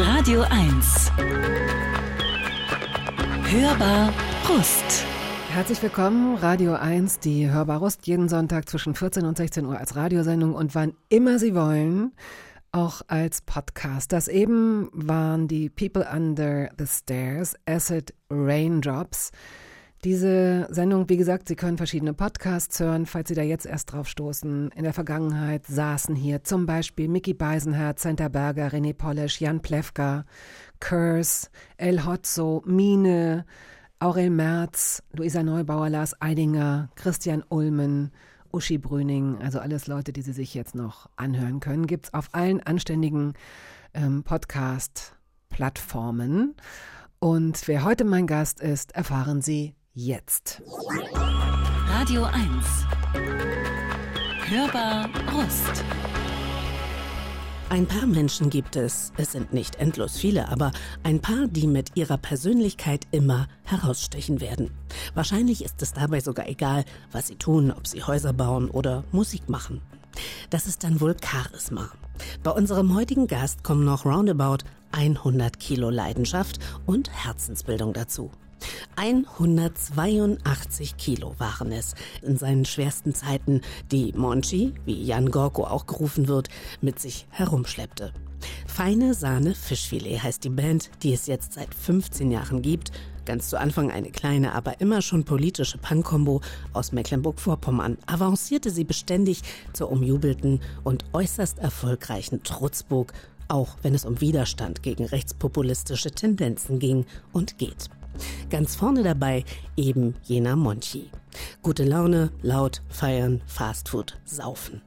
Radio 1. Hörbar Brust. Herzlich willkommen, Radio 1, die Hörbar Rust, jeden Sonntag zwischen 14 und 16 Uhr als Radiosendung und wann immer Sie wollen, auch als Podcast. Das eben waren die People Under the Stairs, Acid Raindrops. Diese Sendung, wie gesagt, Sie können verschiedene Podcasts hören, falls Sie da jetzt erst drauf stoßen. In der Vergangenheit saßen hier zum Beispiel Mickey Beisenherz, Santa Berger, René Polish, Jan Plewka, Curse, El Hotzo, Mine, Aurel Merz, Luisa Neubauer, Lars Eidinger, Christian Ulmen, Uschi Brüning, also alles Leute, die Sie sich jetzt noch anhören können, gibt es auf allen anständigen ähm, Podcast-Plattformen. Und wer heute mein Gast ist, erfahren Sie jetzt. Radio 1. Hörbar Rust. Ein paar Menschen gibt es, es sind nicht endlos viele, aber ein paar, die mit ihrer Persönlichkeit immer herausstechen werden. Wahrscheinlich ist es dabei sogar egal, was sie tun, ob sie Häuser bauen oder Musik machen. Das ist dann wohl Charisma. Bei unserem heutigen Gast kommen noch roundabout 100 Kilo Leidenschaft und Herzensbildung dazu. 182 Kilo waren es in seinen schwersten Zeiten, die Monchi, wie Jan Gorko auch gerufen wird, mit sich herumschleppte. Feine Sahne Fischfilet heißt die Band, die es jetzt seit 15 Jahren gibt. Ganz zu Anfang eine kleine, aber immer schon politische Punk-Kombo aus Mecklenburg-Vorpommern avancierte sie beständig zur umjubelten und äußerst erfolgreichen Trutzburg, auch wenn es um Widerstand gegen rechtspopulistische Tendenzen ging und geht. Ganz vorne dabei eben jener Monchi. Gute Laune, laut, feiern, Fastfood, saufen.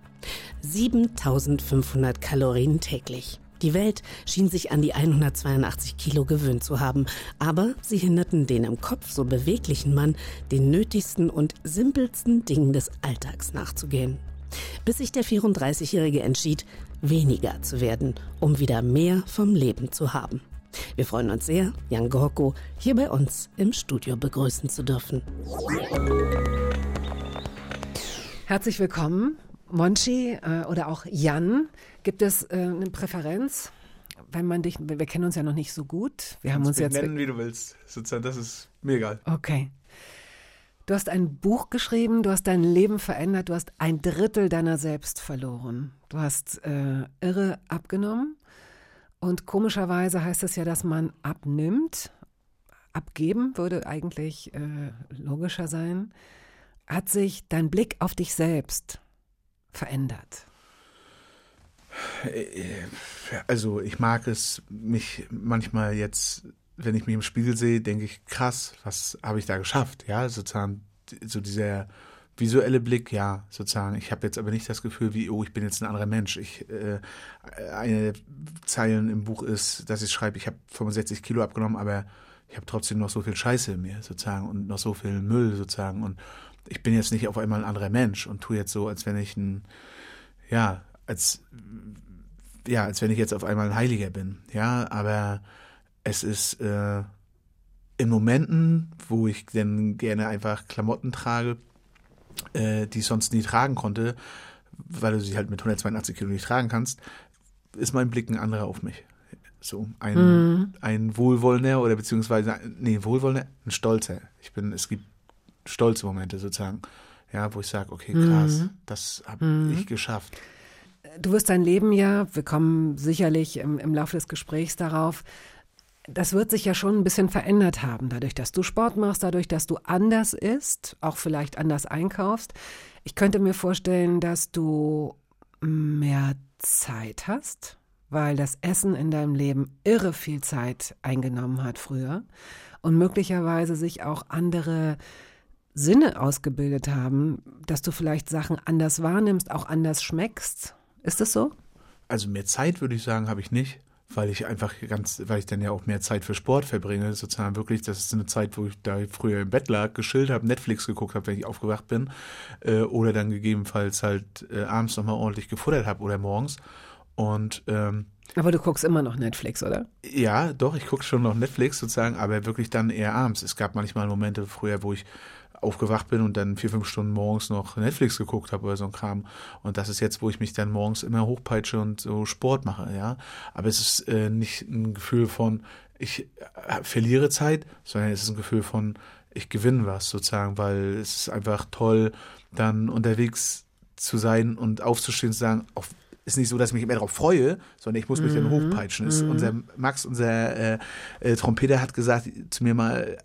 7500 Kalorien täglich. Die Welt schien sich an die 182 Kilo gewöhnt zu haben, aber sie hinderten den im Kopf so beweglichen Mann, den nötigsten und simpelsten Dingen des Alltags nachzugehen. Bis sich der 34-Jährige entschied, weniger zu werden, um wieder mehr vom Leben zu haben. Wir freuen uns sehr, Jan Gorko hier bei uns im Studio begrüßen zu dürfen. Herzlich willkommen, Monchi äh, oder auch Jan. Gibt es äh, eine Präferenz? Wenn man dich, wir kennen uns ja noch nicht so gut. Wir haben uns jetzt nennen, wie du willst. Sozusagen, das ist mir egal. Okay. Du hast ein Buch geschrieben, du hast dein Leben verändert, du hast ein Drittel deiner selbst verloren. Du hast äh, irre abgenommen und komischerweise heißt es ja, dass man abnimmt. Abgeben würde eigentlich äh, logischer sein. Hat sich dein Blick auf dich selbst verändert? Also ich mag es, mich manchmal jetzt, wenn ich mich im Spiegel sehe, denke ich, krass, was habe ich da geschafft? Ja, sozusagen so dieser visuelle Blick, ja, sozusagen. Ich habe jetzt aber nicht das Gefühl, wie, oh, ich bin jetzt ein anderer Mensch. Ich, äh, eine Zeilen im Buch ist, dass ich schreibe, ich habe 65 Kilo abgenommen, aber ich habe trotzdem noch so viel Scheiße in mir, sozusagen, und noch so viel Müll, sozusagen. Und ich bin jetzt nicht auf einmal ein anderer Mensch und tue jetzt so, als wenn ich ein, ja, als, ja, als wenn ich jetzt auf einmal ein Heiliger bin. Ja, aber es ist, äh, in Momenten, wo ich dann gerne einfach Klamotten trage, äh, die ich sonst nie tragen konnte, weil du sie halt mit 182 Kilo nicht tragen kannst, ist mein Blick ein anderer auf mich. So ein, mhm. ein wohlwollender oder beziehungsweise, nee, wohlwollender, ein stolzer. Ich bin, es gibt stolze Momente sozusagen, ja, wo ich sage, okay, krass, mhm. das habe mhm. ich geschafft. Du wirst dein Leben ja, wir kommen sicherlich im, im Laufe des Gesprächs darauf, das wird sich ja schon ein bisschen verändert haben, dadurch, dass du Sport machst, dadurch, dass du anders isst, auch vielleicht anders einkaufst. Ich könnte mir vorstellen, dass du mehr Zeit hast, weil das Essen in deinem Leben irre viel Zeit eingenommen hat früher und möglicherweise sich auch andere Sinne ausgebildet haben, dass du vielleicht Sachen anders wahrnimmst, auch anders schmeckst. Ist das so? Also mehr Zeit würde ich sagen, habe ich nicht weil ich einfach ganz, weil ich dann ja auch mehr Zeit für Sport verbringe, sozusagen wirklich, das ist eine Zeit, wo ich da früher im Bett lag, geschillt habe, Netflix geguckt habe, wenn ich aufgewacht bin, äh, oder dann gegebenenfalls halt äh, abends nochmal ordentlich gefuttert habe oder morgens. Und ähm, aber du guckst immer noch Netflix, oder? Ja, doch, ich gucke schon noch Netflix sozusagen, aber wirklich dann eher abends. Es gab manchmal Momente früher, wo ich aufgewacht bin und dann vier, fünf Stunden morgens noch Netflix geguckt habe oder so ein Kram. Und das ist jetzt, wo ich mich dann morgens immer hochpeitsche und so Sport mache, ja. Aber es ist äh, nicht ein Gefühl von, ich äh, verliere Zeit, sondern es ist ein Gefühl von, ich gewinne was sozusagen, weil es ist einfach toll, dann unterwegs zu sein und aufzustehen und zu sagen, auch ist nicht so, dass ich mich immer darauf freue, sondern ich muss mich mhm. dann hochpeitschen. Ist mhm. Unser Max, unser äh, äh, Trompeter, hat gesagt zu mir mal,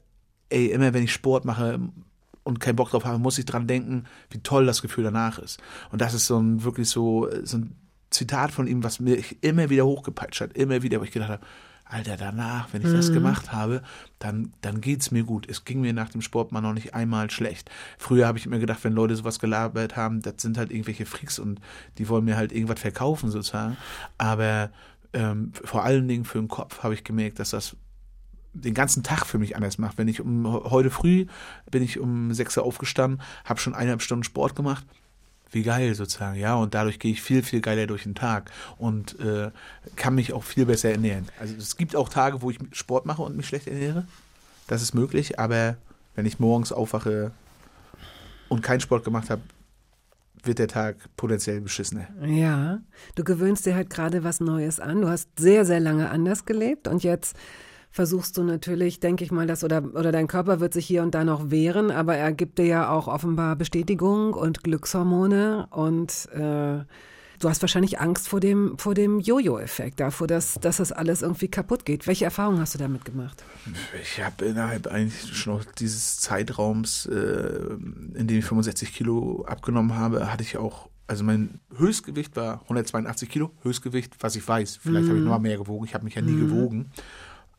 ey, immer wenn ich Sport mache und keinen Bock drauf habe, muss ich dran denken, wie toll das Gefühl danach ist. Und das ist so ein wirklich so, so ein Zitat von ihm, was mich immer wieder hochgepeitscht hat, immer wieder, wo ich gedacht habe, Alter, danach, wenn ich mhm. das gemacht habe, dann, dann geht's mir gut. Es ging mir nach dem Sport mal noch nicht einmal schlecht. Früher habe ich immer gedacht, wenn Leute sowas gelabert haben, das sind halt irgendwelche Freaks und die wollen mir halt irgendwas verkaufen sozusagen. Aber ähm, vor allen Dingen für den Kopf habe ich gemerkt, dass das den ganzen Tag für mich anders macht. Wenn ich um heute früh bin ich um sechs Uhr aufgestanden, habe schon eineinhalb Stunden Sport gemacht wie geil sozusagen, ja. Und dadurch gehe ich viel, viel geiler durch den Tag und äh, kann mich auch viel besser ernähren. Also es gibt auch Tage, wo ich Sport mache und mich schlecht ernähre. Das ist möglich, aber wenn ich morgens aufwache und keinen Sport gemacht habe, wird der Tag potenziell beschissener. Ja, du gewöhnst dir halt gerade was Neues an. Du hast sehr, sehr lange anders gelebt und jetzt versuchst du natürlich, denke ich mal, dass oder, oder dein Körper wird sich hier und da noch wehren, aber er gibt dir ja auch offenbar Bestätigung und Glückshormone und äh, du hast wahrscheinlich Angst vor dem, vor dem Jojo-Effekt, davor, dass, dass das alles irgendwie kaputt geht. Welche Erfahrungen hast du damit gemacht? Ich habe innerhalb eigentlich schon noch dieses Zeitraums, äh, in dem ich 65 Kilo abgenommen habe, hatte ich auch also mein Höchstgewicht war 182 Kilo, Höchstgewicht, was ich weiß. Vielleicht mm. habe ich mhm. noch mal mehr gewogen. Ich habe mich ja nie mm. gewogen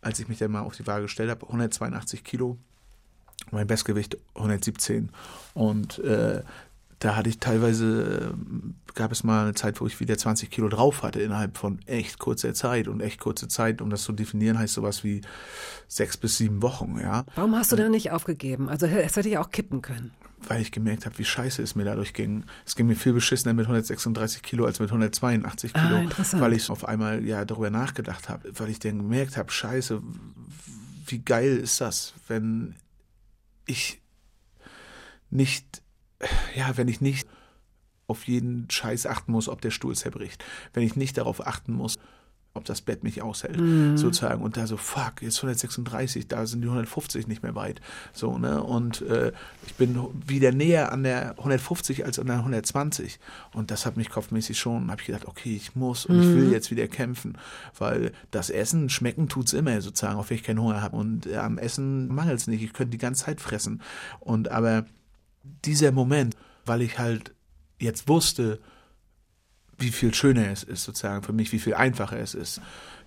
als ich mich dann mal auf die Waage gestellt habe, 182 Kilo, mein Bestgewicht 117. Und äh, da hatte ich teilweise, gab es mal eine Zeit, wo ich wieder 20 Kilo drauf hatte innerhalb von echt kurzer Zeit. Und echt kurze Zeit, um das zu definieren, heißt sowas wie sechs bis sieben Wochen, ja. Warum hast du da nicht aufgegeben? Also es hätte ja auch kippen können. Weil ich gemerkt habe, wie scheiße es mir dadurch ging. Es ging mir viel beschissener mit 136 Kilo als mit 182 Kilo. Ah, weil ich auf einmal ja darüber nachgedacht habe. Weil ich dann gemerkt habe, scheiße, wie geil ist das, wenn ich nicht ja, wenn ich nicht auf jeden Scheiß achten muss, ob der Stuhl zerbricht, wenn ich nicht darauf achten muss, ob das Bett mich aushält, mhm. sozusagen. Und da so, fuck, jetzt 136, da sind die 150 nicht mehr weit. So, ne? Und äh, ich bin wieder näher an der 150 als an der 120. Und das hat mich kopfmäßig schon, habe ich gedacht, okay, ich muss und mhm. ich will mhm. jetzt wieder kämpfen. Weil das Essen, schmecken tut's immer, sozusagen, auf wenn ich keinen Hunger habe. Und äh, am Essen mangelt's nicht. Ich könnte die ganze Zeit fressen. Und aber dieser Moment, weil ich halt jetzt wusste, wie viel schöner es ist, sozusagen für mich, wie viel einfacher es ist.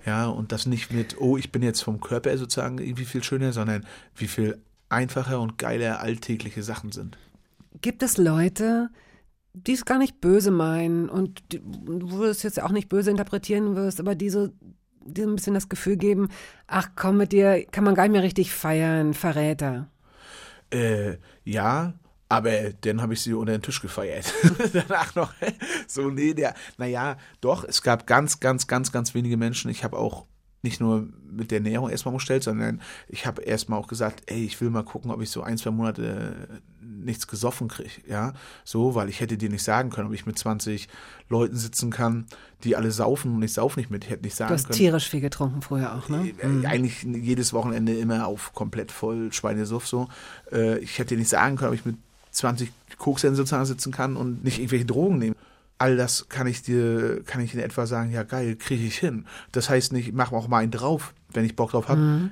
Ja, und das nicht mit, oh, ich bin jetzt vom Körper sozusagen irgendwie viel schöner, sondern wie viel einfacher und geiler alltägliche Sachen sind. Gibt es Leute, die es gar nicht böse meinen und die, du es jetzt auch nicht böse interpretieren wirst, aber die so, die so ein bisschen das Gefühl geben, ach komm, mit dir kann man gar nicht mehr richtig feiern, Verräter. Äh, ja, aber dann habe ich sie unter den Tisch gefeiert. Danach noch so, nee, der, naja, doch, es gab ganz, ganz, ganz, ganz wenige Menschen. Ich habe auch nicht nur mit der Ernährung erstmal umgestellt, sondern ich habe erstmal auch gesagt, ey, ich will mal gucken, ob ich so ein, zwei Monate nichts gesoffen kriege, ja, so, weil ich hätte dir nicht sagen können, ob ich mit 20 Leuten sitzen kann, die alle saufen und ich sauf nicht mit, ich hätte nicht sagen können. Du hast können. tierisch viel getrunken früher auch, ne? Äh, mhm. Eigentlich jedes Wochenende immer auf komplett voll Schweinesuff so. Äh, ich hätte dir nicht sagen können, ob ich mit 20 Koksern sozusagen sitzen kann und nicht irgendwelche Drogen nehmen. All das kann ich dir, kann ich in etwa sagen, ja geil, kriege ich hin. Das heißt nicht, mach auch mal einen drauf, wenn ich Bock drauf habe. Mhm.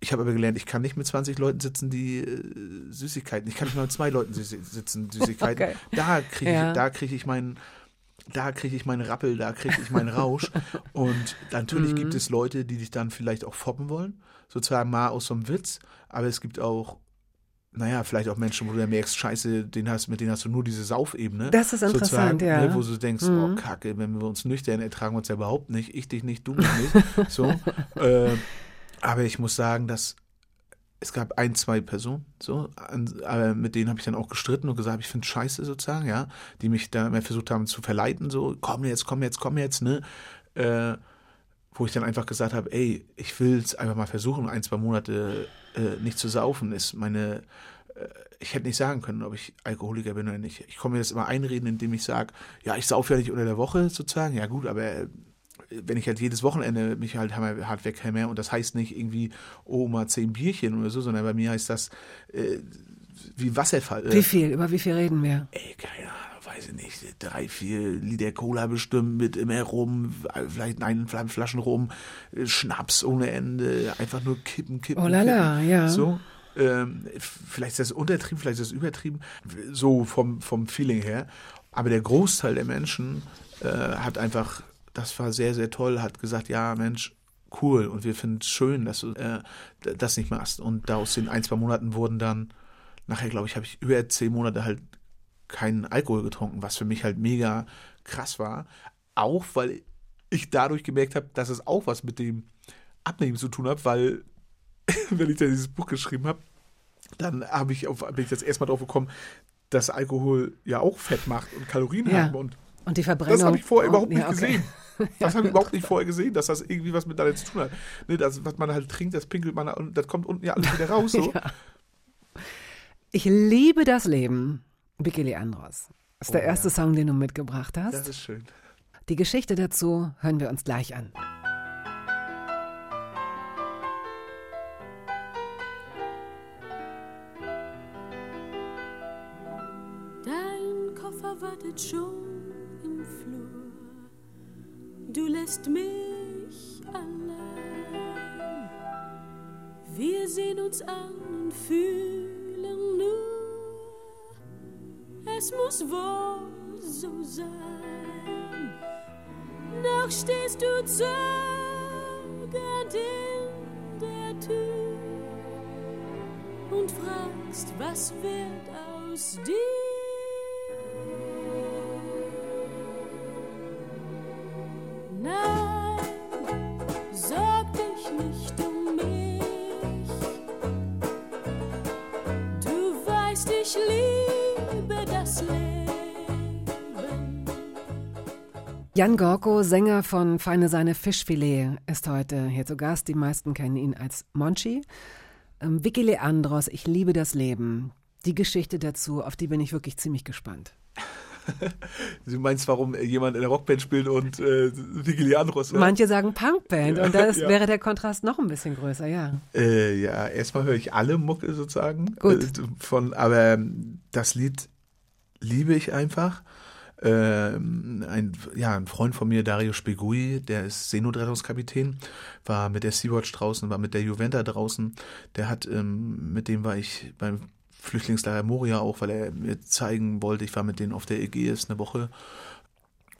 Ich habe aber gelernt, ich kann nicht mit 20 Leuten sitzen, die äh, Süßigkeiten. Ich kann nicht mal mit zwei Leuten sitzen, Süßigkeiten. Okay. Da kriege ich, ja. da kriege ich meinen, da kriege ich meinen Rappel, da kriege ich meinen Rausch. Und natürlich mhm. gibt es Leute, die dich dann vielleicht auch foppen wollen, sozusagen mal aus so einem Witz. Aber es gibt auch naja, vielleicht auch Menschen, wo du dann merkst, scheiße, den hast, mit denen hast du nur diese Saufebene. Das ist interessant, ja. Ne, wo du denkst, mhm. oh Kacke, wenn wir uns nüchtern ertragen wir uns ja überhaupt nicht, ich dich nicht, du mich nicht. so. Äh, aber ich muss sagen, dass es gab ein, zwei Personen, so, aber mit denen habe ich dann auch gestritten und gesagt, ich finde scheiße sozusagen, ja, die mich da immer versucht haben zu verleiten, so, komm jetzt, komm jetzt, komm jetzt, ne, äh, wo ich dann einfach gesagt habe, ey, ich will es einfach mal versuchen, ein, zwei Monate äh, nicht zu saufen, ist meine äh, ich hätte nicht sagen können, ob ich Alkoholiker bin oder nicht. Ich komme mir das immer einreden, indem ich sage, ja, ich sauf ja nicht unter der Woche sozusagen. Ja gut, aber äh, wenn ich halt jedes Wochenende mich halt hart weghämme und das heißt nicht irgendwie, oh, mal zehn Bierchen oder so, sondern bei mir heißt das äh, wie Wasserfall. Wie viel? Über wie viel reden wir? Ey, keine Ahnung, weiß ich nicht. Drei, vier Liter Cola bestimmt mit immer rum, vielleicht ein Flaschen rum, Schnaps ohne Ende, einfach nur kippen, kippen. Oh lala, kippen. ja. So. Ähm, vielleicht ist das untertrieben, vielleicht ist das übertrieben, so vom, vom Feeling her. Aber der Großteil der Menschen äh, hat einfach das war sehr, sehr toll, hat gesagt, ja, Mensch, cool und wir finden es schön, dass du äh, das nicht machst. Und da aus den ein, zwei Monaten wurden dann, nachher glaube ich, habe ich über zehn Monate halt keinen Alkohol getrunken, was für mich halt mega krass war. Auch weil ich dadurch gemerkt habe, dass es auch was mit dem Abnehmen zu tun hat, weil wenn ich da dieses Buch geschrieben habe, dann habe ich auf, bin ich das erstmal drauf gekommen, dass Alkohol ja auch Fett macht und Kalorien Ja. hat und Und die Verbrennung. das habe ich vorher Oh, überhaupt nicht ja, okay. gesehen. Das habe ich überhaupt nicht vorher gesehen, dass das irgendwie was miteinander zu tun hat. Ne, das, was man halt trinkt, das pinkelt man und das kommt unten ja alles wieder raus. So. Ja. Ich liebe das Leben. Vicky Leandros. Das ist der Oh, erste ja. Song, den du mitgebracht hast. Das ist schön. Die Geschichte dazu hören wir uns gleich an. Dein Koffer wartet schon im Flur. Du lässt mich allein. Wir sehen uns an und fühlen es muss wohl so sein. Noch stehst du zögernd in der Tür und fragst, was wird aus dir? Jan Gorko, Sänger von Feine Sahne Fischfilet, ist heute hier zu Gast. Die meisten kennen ihn als Monchi. Ähm, Vicky Leandros, Ich liebe das Leben. Die Geschichte dazu, auf die bin ich wirklich ziemlich gespannt. Du meinst, warum jemand in der Rockband spielt und äh, Vicky Leandros hört? Manche sagen Punkband Ja, und da ja. wäre der Kontrast noch ein bisschen größer, ja. Äh, ja, erstmal höre ich alle Mucke sozusagen. Gut. Äh, von, aber ähm, das Lied liebe ich einfach. Ähm, ein, ja, ein Freund von mir, Dario Spegui, der ist Seenotrettungskapitän, war mit der Sea-Watch draußen, war mit der Juventa draußen. Der hat, ähm, mit dem war ich beim Flüchtlingslager Moria auch, weil er mir zeigen wollte, ich war mit denen auf der Ägäis eine Woche.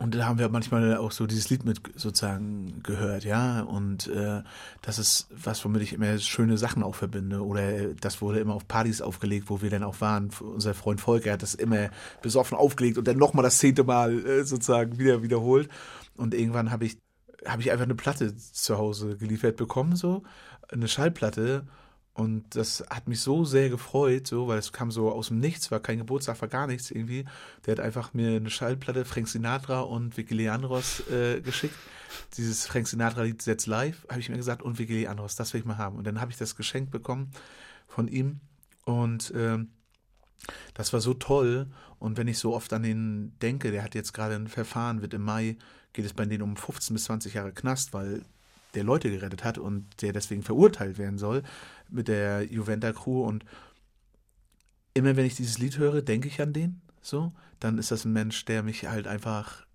Und da haben wir manchmal auch so dieses Lied mit sozusagen gehört, ja. Und äh, das ist was, womit ich immer schöne Sachen auch verbinde. Oder äh, das wurde immer auf Partys aufgelegt, wo wir dann auch waren. Unser Freund Volker hat das immer besoffen aufgelegt und dann nochmal das zehnte Mal äh, sozusagen wieder wiederholt. Und irgendwann habe ich, habe ich einfach eine Platte zu Hause geliefert bekommen, so eine Schallplatte. Und das hat mich so sehr gefreut, so, weil es kam so aus dem Nichts, war kein Geburtstag, war gar nichts irgendwie. Der hat einfach mir eine Schallplatte Frank Sinatra und Vicky Leandros äh, geschickt. Dieses Frank Sinatra-Lied Setz Live, habe ich mir gesagt, und Vicky Leandros, das will ich mal haben. Und dann habe ich das geschenkt bekommen von ihm. Und ähm, das war so toll. Und wenn ich so oft an den denke, der hat jetzt gerade ein Verfahren, wird im Mai, geht es bei denen um 15 bis 20 Jahre Knast, weil der Leute gerettet hat und der deswegen verurteilt werden soll mit der Juventa-Crew. Und immer wenn ich dieses Lied höre, denke ich an den. So, dann ist das ein Mensch, der mich halt einfach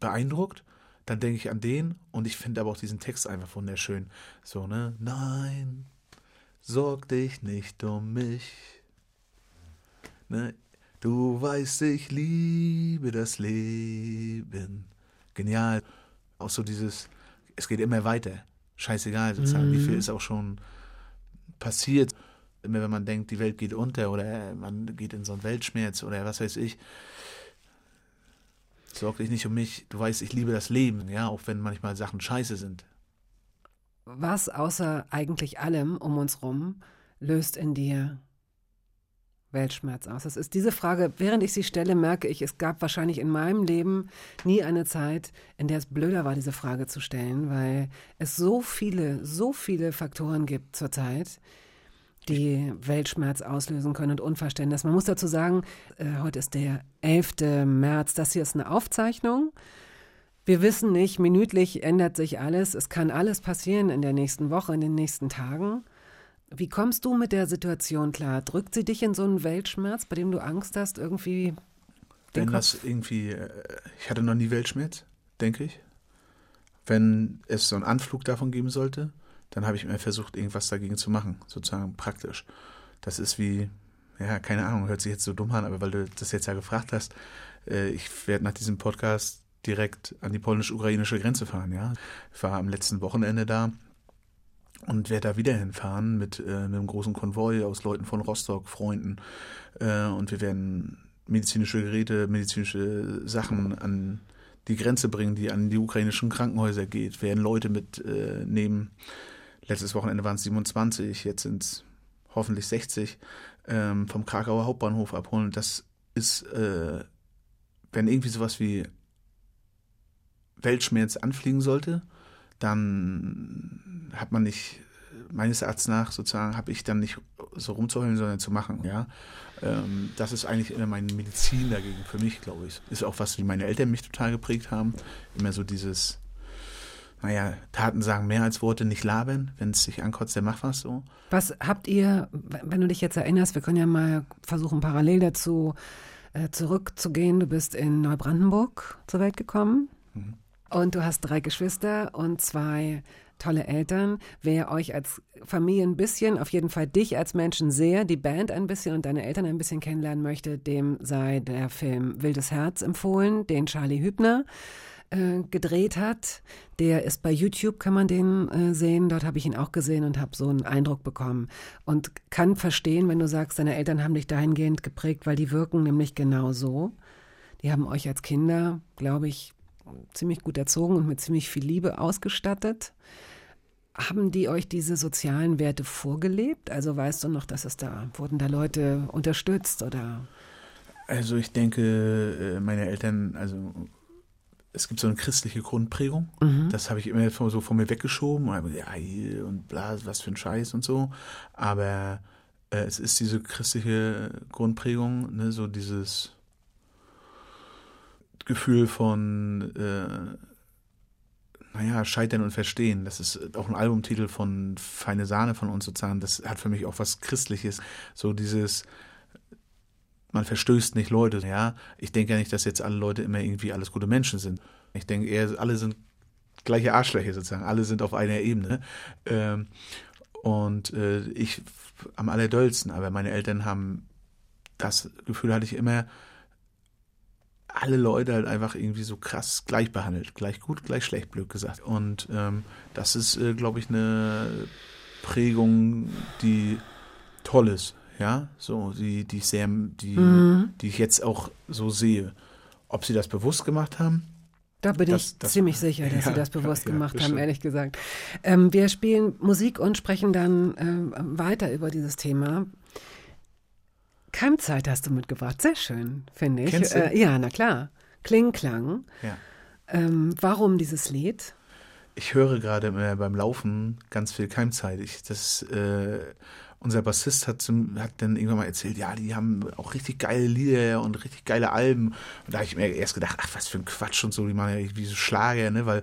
beeindruckt. Dann denke ich an den und ich finde aber auch diesen Text einfach wunderschön. So, ne? Nein, sorg dich nicht um mich. Ne? Du weißt, ich liebe das Leben. Genial. Auch so dieses, es geht immer weiter. Scheißegal, sozusagen. Wie viel ist auch schon passiert. Immer wenn man denkt, die Welt geht unter oder man geht in so einen Weltschmerz oder was weiß ich. Sorg dich nicht um mich. Du weißt, ich liebe das Leben, ja, auch wenn manchmal Sachen scheiße sind. Was außer eigentlich allem um uns rum löst in dir Weltschmerz aus? Das ist diese Frage, während ich sie stelle, merke ich, es gab wahrscheinlich in meinem Leben nie eine Zeit, in der es blöder war, diese Frage zu stellen, weil es so viele, so viele Faktoren gibt zurzeit, die Weltschmerz auslösen können und Unverständnis. Man muss dazu sagen, äh, heute ist der 11. März. Das hier ist eine Aufzeichnung. Wir wissen nicht, minütlich ändert sich alles. Es kann alles passieren in der nächsten Woche, in den nächsten Tagen. Wie kommst du mit der Situation klar? Drückt sie dich in so einen Weltschmerz, bei dem du Angst hast, irgendwie Wenn das irgendwie, äh, ich hatte noch nie Weltschmerz, denke ich. Wenn es so einen Anflug davon geben sollte, dann habe ich mir versucht, irgendwas dagegen zu machen, sozusagen praktisch. Das ist wie, ja, keine Ahnung, hört sich jetzt so dumm an, aber weil du das jetzt ja gefragt hast, äh, ich werde nach diesem Podcast direkt an die polnisch-ukrainische Grenze fahren, ja. Ich war am letzten Wochenende da und werde da wieder hinfahren mit äh, einem großen Konvoi aus Leuten von Rostock, Freunden. Äh, und wir werden medizinische Geräte, medizinische Sachen an die Grenze bringen, die an die ukrainischen Krankenhäuser geht. Werden Leute mitnehmen. Letztes Wochenende waren es 27, jetzt sind es hoffentlich 60 ähm, vom Krakauer Hauptbahnhof abholen. Das ist, äh, wenn irgendwie sowas wie Weltschmerz anfliegen sollte, dann hat man nicht, meines Erachtens nach sozusagen, habe ich dann nicht so rumzuheulen, sondern zu machen, ja. Ähm, das ist eigentlich immer meine Medizin dagegen für mich, glaube ich. Ist auch was, wie meine Eltern mich total geprägt haben. Immer so dieses, naja, Taten sagen mehr als Worte, nicht labern. Wenn es sich ankotzt, der macht was so. Was habt ihr, wenn du dich jetzt erinnerst, wir können ja mal versuchen, parallel dazu äh, zurückzugehen. Du bist in Neubrandenburg zur Welt gekommen und du hast drei Geschwister und zwei tolle Eltern. Wer euch als Familie ein bisschen, auf jeden Fall dich als Menschen sehr, die Band ein bisschen und deine Eltern ein bisschen kennenlernen möchte, dem sei der Film Wildes Herz empfohlen, den Charlie Hübner äh, gedreht hat. Der ist bei YouTube, kann man den äh, sehen. Dort habe ich ihn auch gesehen und habe so einen Eindruck bekommen. Und kann verstehen, wenn du sagst, deine Eltern haben dich dahingehend geprägt, weil die wirken nämlich genau so. Die haben euch als Kinder, glaube ich, ziemlich gut erzogen und mit ziemlich viel Liebe ausgestattet. Haben die euch diese sozialen Werte vorgelebt? Also weißt du noch, dass es da, wurden da Leute unterstützt oder? Also ich denke, äh, meine Eltern, also es gibt so eine christliche Grundprägung. Das habe ich immer so von mir weggeschoben. Und, ja, und bla, was für ein Scheiß und so. Aber äh, es ist diese christliche Grundprägung, ne, so dieses Gefühl von, äh, naja, Scheitern und Verstehen. Das ist auch ein Albumtitel von Feine Sahne von uns sozusagen. Das hat für mich auch was Christliches. So dieses, man verstößt nicht Leute, ja. Ich denke ja nicht, dass jetzt alle Leute immer irgendwie alles gute Menschen sind. Ich denke eher, alle sind gleiche Arschlöcher sozusagen. Alle sind auf einer Ebene. Ähm, und äh, ich am allerdollsten. Aber meine Eltern haben das Gefühl hatte ich immer, alle Leute halt einfach irgendwie so krass gleich behandelt. Gleich gut, gleich schlecht, blöd gesagt. Und ähm, das ist, äh, glaube ich, eine Prägung, die toll ist. Ja, so, die, die ich sehr, die, die ich jetzt auch so sehe. Ob sie das bewusst gemacht haben? Da bin Das- ich das- ziemlich sicher, dass Ja, sie das bewusst ja, gemacht haben, ehrlich gesagt. Ähm, wir spielen Musik und sprechen dann ähm, weiter über dieses Thema. Keimzeit hast du mitgebracht. Sehr schön, finde ich. Kennst du? Äh, ja, na klar. Kling, Klang. Ja. Ähm, warum dieses Lied? Ich höre gerade beim Laufen ganz viel Keimzeit. Ich, das, äh, unser Bassist hat, zum, hat dann irgendwann mal erzählt, ja, die haben auch richtig geile Lieder und richtig geile Alben. Und da habe ich mir erst gedacht, ach, was für ein Quatsch und so, die machen ja wie so Schlager, ne, weil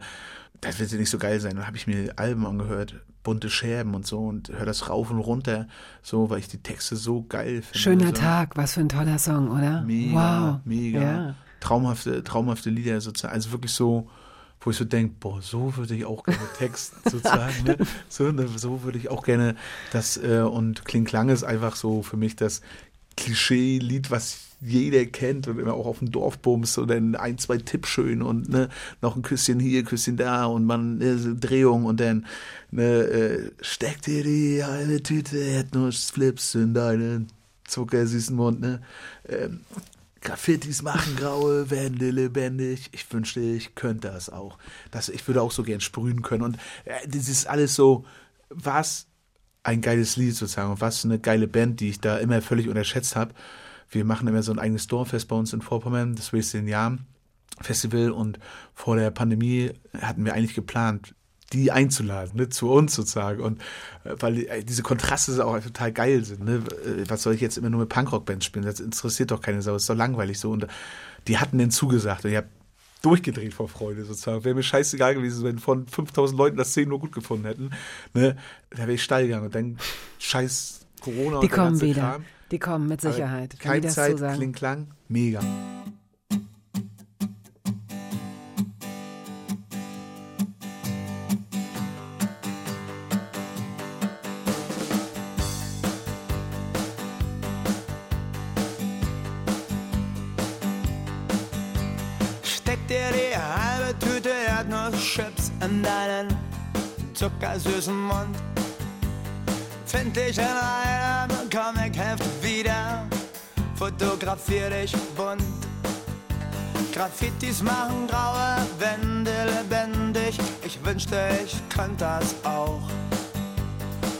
das wird ja nicht so geil sein. Dann habe ich mir Alben angehört, bunte Scherben und so und höre das rauf und runter, so, weil ich die Texte so geil finde. Schöner so. Tag, was für ein toller Song, oder? Mega, wow. mega. Ja. Traumhafte, traumhafte Lieder sozusagen. Also wirklich so, wo ich so denke, boah, so würde ich auch gerne Text sozusagen. ne? so, ne, so würde ich auch gerne das, äh, und Kling Klang ist einfach so für mich das Klischee-Lied, was jeder kennt und immer auch auf dem Dorf bumst und dann ein, zwei Tippschön und ne, noch ein Küsschen hier, Küsschen da und man ne, Drehung und dann ne, äh, steck dir die halbe Tüte Erdnussflips in deinen zuckersüßen Mund, ne? Ähm, Graffitis machen graue Wände lebendig. Ich wünschte, ich könnte das auch. Das, ich würde auch so gern sprühen können. Und äh, das ist alles so, was ein geiles Lied sozusagen und was eine geile Band, die ich da immer völlig unterschätzt habe. Wir machen immer so ein eigenes Dorffest bei uns in Vorpommern, das Wasted in Jahren Festival und vor der Pandemie hatten wir eigentlich geplant, die einzuladen, ne, zu uns sozusagen. Und äh, weil äh, diese Kontraste auch total geil sind. Ne? Äh, Was soll ich jetzt immer nur mit Punkrock-Bands spielen? Das interessiert doch keine Sau, das ist doch langweilig so. Und die hatten den zugesagt und ich habe durchgedreht vor Freude sozusagen. Wäre mir scheißegal gewesen, wenn von 5000 Leuten das 10 nur gut gefunden hätten. Ne? Da wäre ich steil gegangen und dann scheiß Corona Die und kommen wieder. Kram. Die kommen mit Sicherheit. wenn die Kein das Zeit, zusagen. Kling, Klang, mega. In deinen zuckersüßen Mund. Find dich in einem Comicheft wieder, fotografier dich bunt. Graffitis machen graue Wände lebendig, ich wünschte, ich könnte das auch.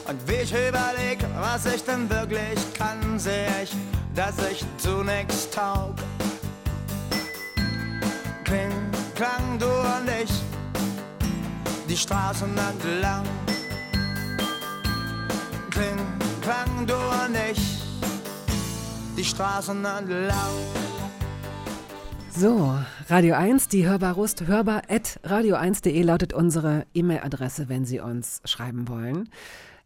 Und wie ich überleg, was ich denn wirklich kann, seh ich, dass ich zu nix taug. Kling, klang du und ich, die Straßen entlang. Kling, klang du und ich, die Straßen entlang. So, Radio 1, die Hörbarust, hörbar at radio1.de lautet unsere E-Mail-Adresse, wenn Sie uns schreiben wollen.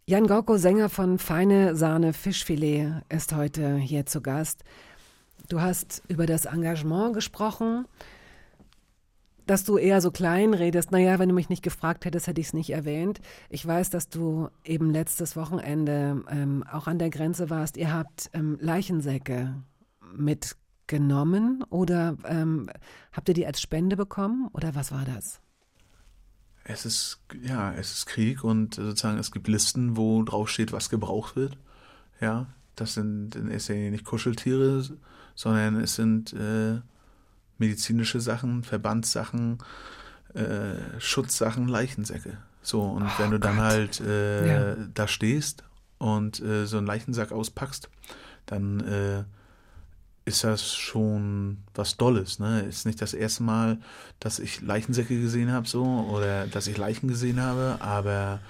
Jan Gorko, Sänger von Feine Sahne Fischfilet, ist heute hier zu Gast. Du hast über das Engagement gesprochen, dass du eher so klein redest. Naja, wenn du mich nicht gefragt hättest, hätte ich es nicht erwähnt. Ich weiß, dass du eben letztes Wochenende ähm, auch an der Grenze warst. Ihr habt ähm, Leichensäcke mitgenommen oder ähm, habt ihr die als Spende bekommen oder was war das? Es ist, ja, es ist Krieg und sozusagen es gibt Listen, wo drauf steht, was gebraucht wird. Ja, das sind in erster nicht Kuscheltiere, sondern es sind äh, medizinische Sachen, Verbandssachen, äh, Schutzsachen, Leichensäcke. So, und wenn du dann Gott. halt äh, Ja. da stehst und äh, so einen Leichensack auspackst, dann äh, ist das schon was Dolles. Ne? Ist nicht das erste Mal, dass ich Leichensäcke gesehen habe, so oder dass ich Leichen gesehen habe, aber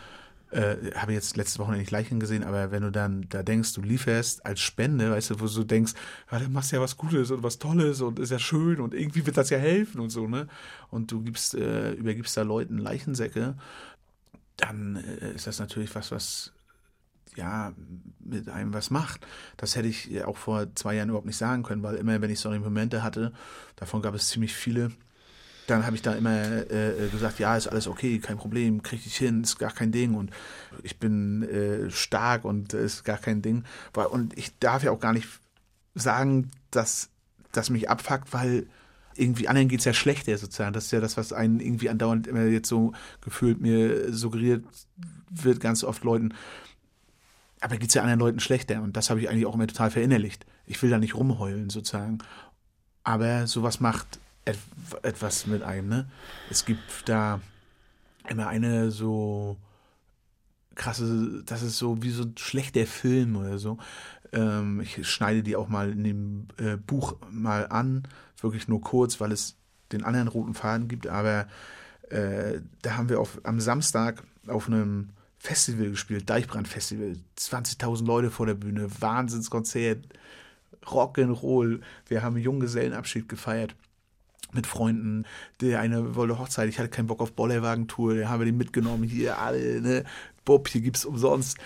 äh, habe jetzt letzte Woche nicht Leichen gesehen, aber wenn du dann da denkst, du lieferst als Spende, weißt du, wo du denkst, ja, du machst ja was Gutes und was Tolles und ist ja schön und irgendwie wird das ja helfen und so, ne? Und du gibst, äh, übergibst da Leuten Leichensäcke, dann äh, ist das natürlich was, was ja, mit einem was macht. Das hätte ich auch vor zwei Jahren überhaupt nicht sagen können, weil immer, wenn ich solche Momente hatte, davon gab es ziemlich viele, dann habe ich da immer äh, gesagt, ja, ist alles okay, kein Problem, krieg ich hin, ist gar kein Ding und ich bin äh, stark und äh, ist gar kein Ding. Und ich darf ja auch gar nicht sagen, dass das mich abfuckt, weil irgendwie anderen geht's ja schlechter sozusagen. Das ist ja das, was einen irgendwie andauernd immer jetzt so gefühlt mir suggeriert wird, ganz oft Leuten, aber geht's ja anderen Leuten schlechter und das habe ich eigentlich auch immer total verinnerlicht. Ich will da nicht rumheulen sozusagen, aber sowas macht etwas mit einem. Ne? Es gibt da immer eine so krasse, das ist so wie so ein schlechter Film oder so. Ähm, ich schneide die auch mal in dem äh, Buch mal an, wirklich nur kurz, weil es den anderen roten Faden gibt, aber äh, da haben wir auf, am Samstag auf einem Festival gespielt, Deichbrand-Festival, 20.000 Leute vor der Bühne, Wahnsinnskonzert, Rock'n'Roll. Wir haben Junggesellenabschied gefeiert mit Freunden. Der eine wollte Hochzeit, ich hatte keinen Bock auf Bollerwagentour, den haben wir den mitgenommen, hier alle, ne, Bob, hier gibt's umsonst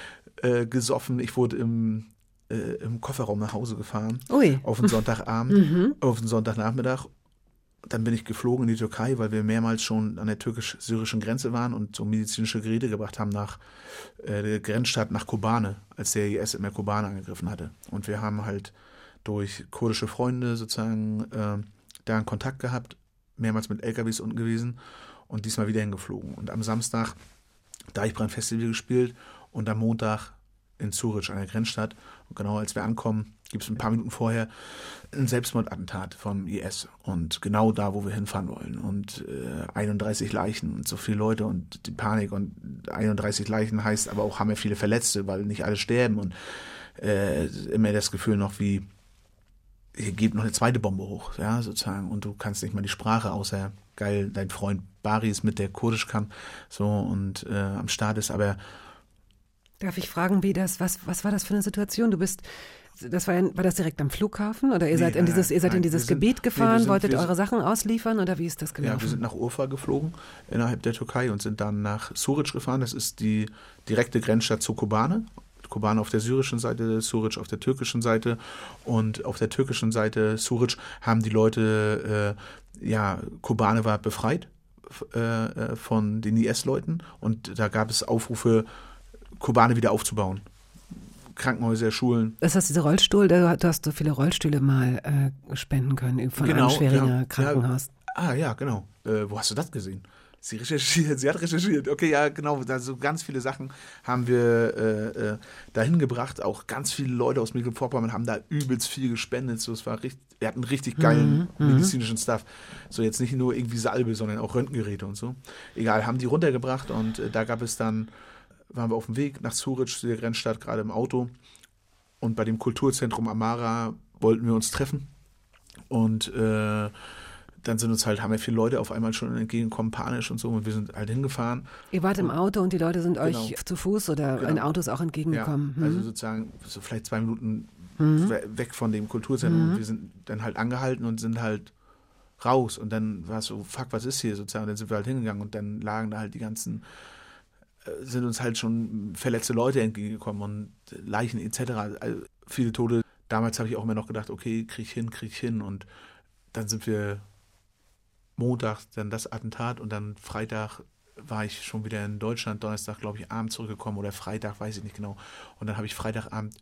äh, gesoffen. Ich wurde im, äh, im Kofferraum nach Hause gefahren. Ui. Auf den Sonntagabend, auf den Sonntagnachmittag. Dann bin ich geflogen in die Türkei, weil wir mehrmals schon an der türkisch-syrischen Grenze waren und so medizinische Geräte gebracht haben nach äh, der Grenzstadt nach Kobane, als der IS immer Kobane angegriffen hatte. Und wir haben halt durch kurdische Freunde sozusagen äh, da einen Kontakt gehabt, mehrmals mit LKWs unten gewesen und diesmal wieder hingeflogen. Und am Samstag Deichbrand Festival gespielt und am Montag in Zurich der Grenzstadt. Und genau als wir ankommen, gibt es ein paar Minuten vorher ein Selbstmordattentat vom IS. Und genau da, wo wir hinfahren wollen. Und äh, 31 Leichen und so viele Leute und die Panik. Und 31 Leichen heißt aber auch, haben wir viele Verletzte, weil nicht alle sterben. Und äh, immer das Gefühl noch, wie hier geht noch eine zweite Bombe hoch, ja, sozusagen. Und du kannst nicht mal die Sprache, außer geil, dein Freund Bari ist mit, der Kurdisch kann, so und äh, am Start ist, aber Darf ich fragen, wie das, was, was war das für eine Situation? Du bist, das war, war das direkt am Flughafen oder ihr Nee, seid in dieses, ihr seid in nein, dieses wir sind- Gebiet nee, gefahren, sind- wolltet eure Sachen ausliefern oder wie ist das Ja, gelaufen? wir sind nach Urfa geflogen innerhalb der Türkei und sind dann nach Suric gefahren. Das ist die direkte Grenzstadt zu Kobane. Kobane auf der syrischen Seite, Suric auf der türkischen Seite. Und auf der türkischen Seite, Suric, haben die Leute, äh, ja, Kobane war befreit äh, äh, von den IS-Leuten. Und da gab es Aufrufe, Kobane wieder aufzubauen. Krankenhäuser, Schulen, das dieser Rollstuhl? Du, hast so viele Rollstühle mal äh, spenden können von Genau, einem Schweringer ja, Krankenhaus. Ah ja, genau. Äh, wo hast du das gesehen? Sie recherchiert, sie hat recherchiert. Okay, ja, genau. Also ganz viele Sachen haben wir äh, äh, dahin gebracht. Auch ganz viele Leute aus Mecklenburg-Vorpommern haben da übelst viel gespendet. So, es war richtig, wir hatten richtig geilen medizinischen Stuff. So jetzt nicht nur irgendwie Salbe, sondern auch Röntgengeräte und so. Egal, haben die runtergebracht und äh, da gab es dann, waren wir auf dem Weg nach Zurich, der Grenzstadt, gerade im Auto. Und bei dem Kulturzentrum Amara wollten wir uns treffen. Und äh, dann sind uns halt, haben ja viele Leute auf einmal schon entgegengekommen, panisch und so. Und wir sind halt hingefahren. Ihr wart im Auto und die Leute sind euch Genau. zu Fuß oder Genau. in Autos auch Ja, entgegengekommen. hm? also sozusagen so vielleicht zwei Minuten we- weg von dem Kulturzentrum. Und wir sind dann halt angehalten und sind halt raus. Und dann war es so, fuck, was ist hier sozusagen? Und dann sind wir halt hingegangen und dann lagen da halt die ganzen, äh, sind uns halt schon verletzte Leute entgegengekommen und Leichen etc. Also viele Tote. Damals habe ich auch immer noch gedacht, okay, krieg ich hin, krieg ich hin. Und dann sind wir Montag dann das Attentat und dann Freitag war ich schon wieder in Deutschland, Donnerstag, glaube ich, abends zurückgekommen oder Freitag, weiß ich nicht genau. Und dann habe ich Freitagabend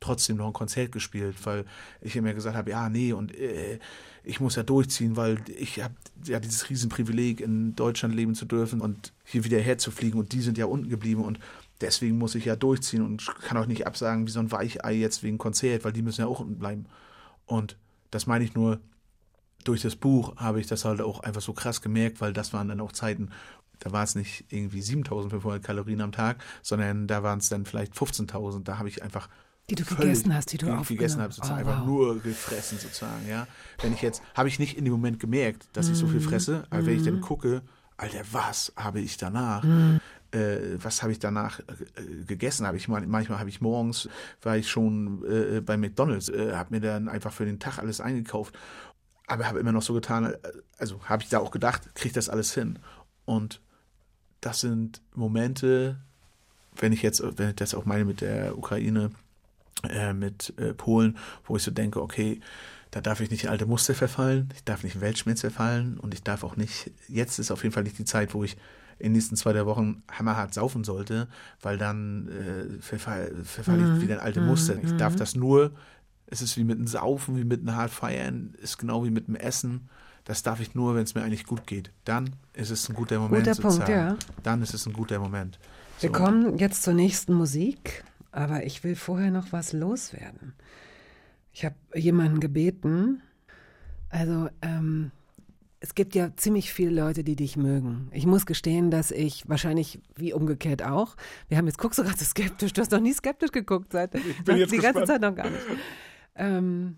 trotzdem noch ein Konzert gespielt, weil ich immer gesagt habe, ja, nee, und äh, ich muss ja durchziehen, weil ich habe ja dieses Riesenprivileg, in Deutschland leben zu dürfen und hier wieder herzufliegen und die sind ja unten geblieben und deswegen muss ich ja durchziehen und kann auch nicht absagen wie so ein Weichei jetzt wegen Konzert, weil die müssen ja auch unten bleiben. Und das meine ich nur, durch das Buch habe ich das halt auch einfach so krass gemerkt, weil das waren dann auch Zeiten, da war es nicht irgendwie 7500 Kalorien am Tag, sondern da waren es dann vielleicht 15.000. Da habe ich einfach Die du gegessen hast, die du ge- gegessen habe, sozusagen Oh, einfach wow. nur gefressen sozusagen, ja. Wenn ich jetzt, habe ich nicht in dem Moment gemerkt, dass ich so Mhm. viel fresse, aber wenn ich dann gucke, Alter, was habe ich danach? Mhm. Äh, was habe ich danach äh, gegessen? Habe ich mal, manchmal habe ich morgens war ich schon äh, bei McDonald's, äh, habe mir dann einfach für den Tag alles eingekauft, aber habe immer noch so getan, äh, also habe ich da auch gedacht, kriege das alles hin. Und das sind Momente, wenn ich jetzt, wenn ich das auch meine mit der Ukraine, äh, mit äh, Polen, wo ich so denke, okay, da darf ich nicht in alte Muster verfallen, ich darf nicht in Weltschmerz verfallen und ich darf auch nicht, jetzt ist auf jeden Fall nicht die Zeit, wo ich in den nächsten zwei, drei Wochen hammerhart saufen sollte, weil dann äh, verfall, verfalle ich wieder in alte Muster. Ich darf das nur, es ist wie mit dem Saufen, wie mit einem hart feiern, ist genau wie mit dem Essen. Das darf ich nur, wenn es mir eigentlich gut geht. Dann ist es ein guter Moment. Guter Punkt, ja. Dann ist es ein guter Moment. Wir So. kommen jetzt zur nächsten Musik, aber ich will vorher noch was loswerden. Ich habe jemanden gebeten, also ähm, es gibt ja ziemlich viele Leute, die dich mögen. Ich muss gestehen, dass ich wahrscheinlich wie umgekehrt auch. Wir haben jetzt guckst du gerade so skeptisch. Du hast noch nie skeptisch geguckt seit bin jetzt die ganze gespannt. Zeit noch gar nicht. Ähm,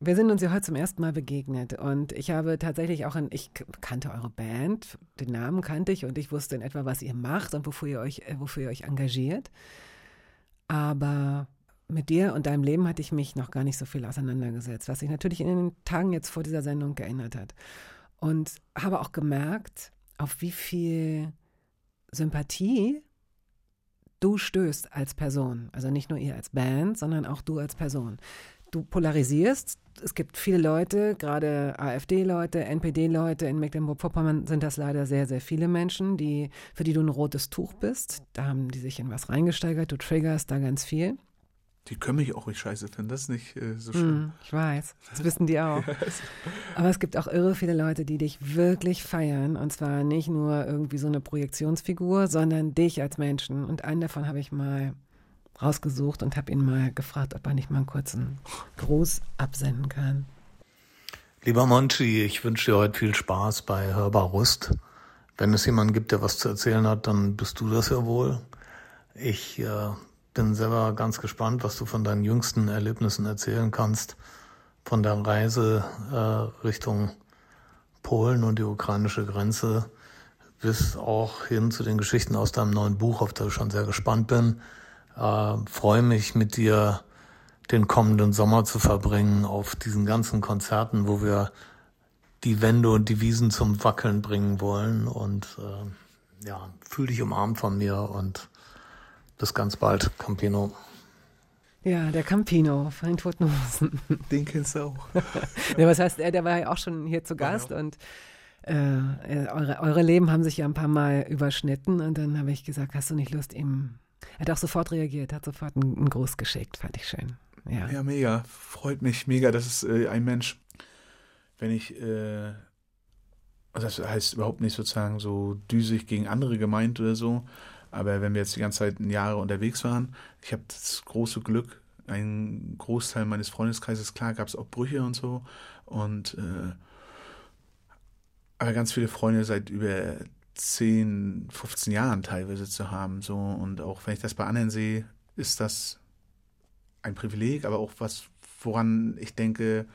wir sind uns ja heute zum ersten Mal begegnet und ich habe tatsächlich auch, ein, ich kannte eure Band, den Namen kannte ich und ich wusste in etwa, was ihr macht und wofür ihr euch, äh, wofür ihr euch engagiert. Aber mit dir und deinem Leben hatte ich mich noch gar nicht so viel auseinandergesetzt, was sich natürlich in den Tagen jetzt vor dieser Sendung geändert hat. Und habe auch gemerkt, auf wie viel Sympathie du stößt als Person. Also nicht nur ihr als Band, sondern auch du als Person. Du polarisierst. Es gibt viele Leute, gerade AfD-Leute, NPD-Leute, in Mecklenburg-Vorpommern sind das leider sehr, sehr viele Menschen, die, für die du ein rotes Tuch bist. Da haben die sich in was reingesteigert. Du triggerst da ganz viel. Die können mich auch nicht scheiße finden, das ist nicht äh, so schlimm. Hm, ich weiß, das wissen die auch. Aber es gibt auch irre viele Leute, die dich wirklich feiern. Und zwar nicht nur irgendwie so eine Projektionsfigur, sondern dich als Menschen. Und einen davon habe ich mal rausgesucht und habe ihn mal gefragt, ob er nicht mal einen kurzen Gruß absenden kann. Lieber Monchi, ich wünsche dir heute viel Spaß bei Hörbar Rust. Wenn es jemanden gibt, der was zu erzählen hat, dann bist du das ja wohl. Ich äh, bin selber ganz gespannt, was du von deinen jüngsten Erlebnissen erzählen kannst. von der Reise äh, Richtung Polen und die ukrainische Grenze bis auch hin zu den Geschichten aus deinem neuen Buch, auf das ich schon sehr gespannt bin. Äh, freue mich mit dir den kommenden Sommer zu verbringen auf diesen ganzen Konzerten, wo wir die Wände und die Wiesen zum Wackeln bringen wollen. Und äh, ja, fühl dich umarmt von mir und bis ganz bald, Campino. Ja, der Campino von den Toten Hosen. Den kennst du auch. ja, was heißt, er, der war ja auch schon hier zu Gast ja. und äh, eure, eure Leben haben sich ja ein paar Mal überschnitten und dann habe ich gesagt, hast du nicht Lust, ihm. Er hat auch sofort reagiert, hat sofort einen, einen Gruß geschickt, fand ich schön. Ja, Ja, mega. Freut mich mega. Das ist äh, ein Mensch, wenn ich, äh, also das heißt überhaupt nicht sozusagen so düsig gegen andere gemeint oder so, aber wenn wir jetzt die ganze Zeit Jahre unterwegs waren, ich habe das große Glück, ein Großteil meines Freundeskreises, klar gab es auch Brüche und so, und äh, aber ganz viele Freunde seit über 10, 15 Jahren teilweise zu haben, so, und auch wenn ich das bei anderen sehe, ist das ein Privileg, aber auch was, woran ich denke,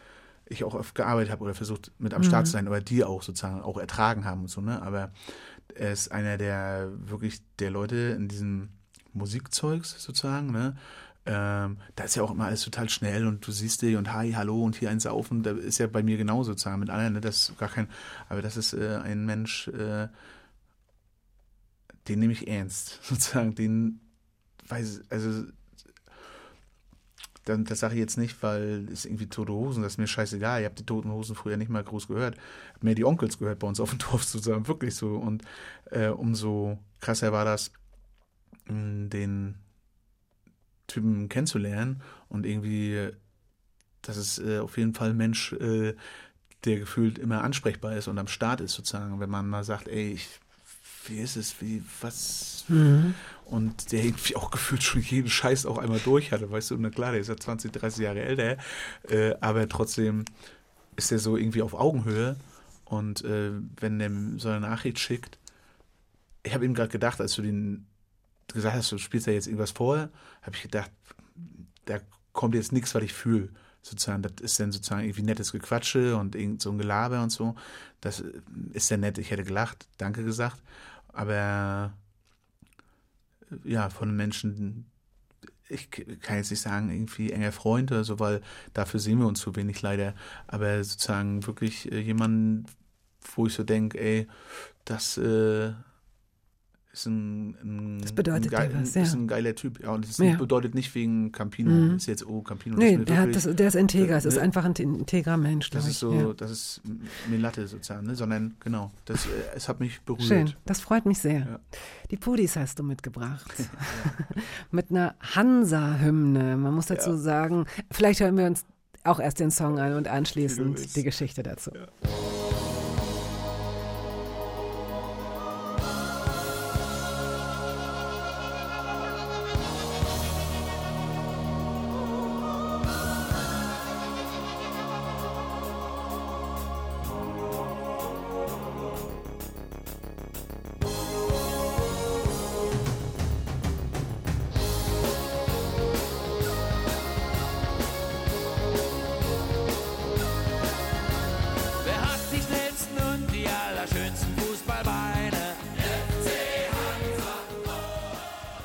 ich auch oft gearbeitet habe oder versucht mit am Start zu sein, aber die auch sozusagen auch ertragen haben und so, ne? Aber er ist einer der wirklich der Leute in diesem Musikzeugs sozusagen, ne? Ähm, da ist ja auch immer alles total schnell und du siehst die und hi, hallo und hier ein Saufen, da ist ja bei mir genauso sozusagen mit anderen, ne? Das ist gar kein, aber das ist äh, ein Mensch, äh, den nehme ich ernst, sozusagen, den weiß, also dann, das sage ich jetzt nicht, weil es irgendwie Tote Hosen, das ist mir scheißegal. Ich habe die Toten Hosen früher nicht mal groß gehört. Hab mehr die Onkels gehört bei uns auf dem Dorf sozusagen, wirklich so. Und äh, umso krasser war das, den Typen kennenzulernen und irgendwie, das ist äh, auf jeden Fall ein Mensch, äh, der gefühlt immer ansprechbar ist und am Start ist sozusagen. Wenn man mal sagt, ey, ich, wie ist es, wie, was, und der irgendwie auch gefühlt schon jeden Scheiß auch einmal durch hatte, weißt du, na klar, der ist ja 20, 30 Jahre älter, äh, aber trotzdem ist er so irgendwie auf Augenhöhe und äh, wenn der so eine Nachricht schickt, ich habe ihm gerade gedacht, als du den gesagt hast, du spielst ja jetzt irgendwas vor, habe ich gedacht, da kommt jetzt nichts, was ich fühle. Sozusagen, das ist dann sozusagen irgendwie nettes Gequatsche und irgend so ein Gelaber und so. Das ist ja nett. Ich hätte gelacht, danke gesagt. Aber ja, von Menschen, ich kann jetzt nicht sagen, irgendwie enger Freund oder so, weil dafür sehen wir uns zu wenig leider. Aber sozusagen wirklich äh, jemanden, wo ich so denke, ey, das äh, ist ein, ein, Das bedeutet ein, was, ja. ist ein geiler Typ. Ja, und das Ja. bedeutet nicht wegen Campino, Mhm. ist jetzt, oh, Campino, Nee, ist der, hat wirklich, das, der ist integer, es ist Ne? einfach ein integrer Mensch, das ist so, ja. das ist mir Latte sozusagen, ne? sondern genau, das, äh, es hat mich berührt. Schön, das freut mich sehr. Ja. Die Pudis hast du mitgebracht. Mit einer Hansa-Hymne. Man muss dazu Ja. sagen, vielleicht hören wir uns auch erst den Song an und anschließend die Geschichte dazu. Wer allerschönsten Fußballbeine?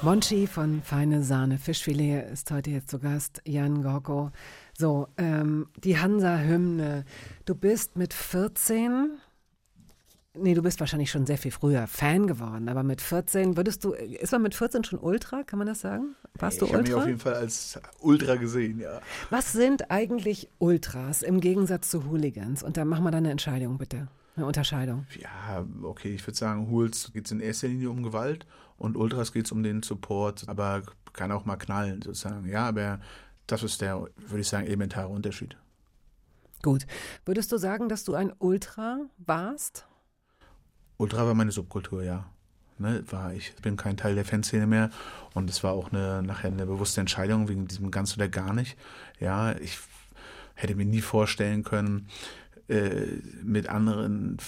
Monchi von Feine Sahne Fischfilet ist heute jetzt zu Gast, Jan Gorko. So, ähm, die Hansa-Hymne. Du bist mit 14, nee, du bist wahrscheinlich schon sehr viel früher Fan geworden, aber mit 14 würdest du, ist man mit 14 schon Ultra, kann man das sagen? Warst du ich habe mich Ultra? auf jeden Fall als Ultra gesehen, ja. Was sind eigentlich Ultras im Gegensatz zu Hooligans? Und da machen wir dann eine Entscheidung, bitte. Eine Unterscheidung. Ja, okay, ich würde sagen, Hools geht es in erster Linie um Gewalt und Ultras geht es um den Support, aber kann auch mal knallen sozusagen. Ja, aber das ist der, würde ich sagen, elementare Unterschied. Gut. Würdest du sagen, dass du ein Ultra warst? Ultra war meine Subkultur, ja. Ne, war ich bin kein Teil der Fanszene mehr und es war auch eine nachher eine bewusste Entscheidung wegen diesem ganz oder gar nicht. Ja, ich hätte mir nie vorstellen können, äh, mit anderen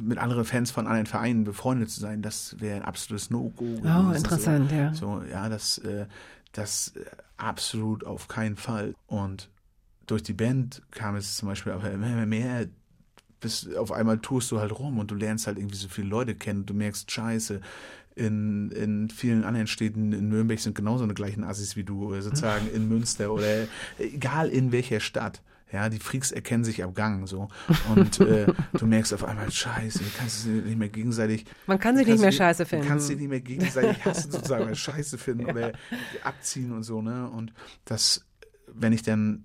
mit anderen Fans von anderen Vereinen befreundet zu sein. Das wäre ein absolutes No-Go. Oh, interessant, so. ja. So, ja, das, äh, das äh, absolut auf keinen Fall. Und durch die Band kam es zum Beispiel immer immer mehr, bis auf einmal tust du halt rum und du lernst halt irgendwie so viele Leute kennen. Du merkst, scheiße, in, in vielen anderen Städten in Nürnberg sind genauso eine gleichen Assis wie du, oder sozusagen in Münster oder egal in welcher Stadt. Ja, die Freaks erkennen sich am Gang so. Und äh, du merkst auf einmal, scheiße, du kannst es nicht mehr gegenseitig. Man kann sich nicht mehr scheiße finden. Du kannst sie nicht mehr gegenseitig hassen, sozusagen, oder scheiße finden oder abziehen und so, ne? Und das, wenn ich dann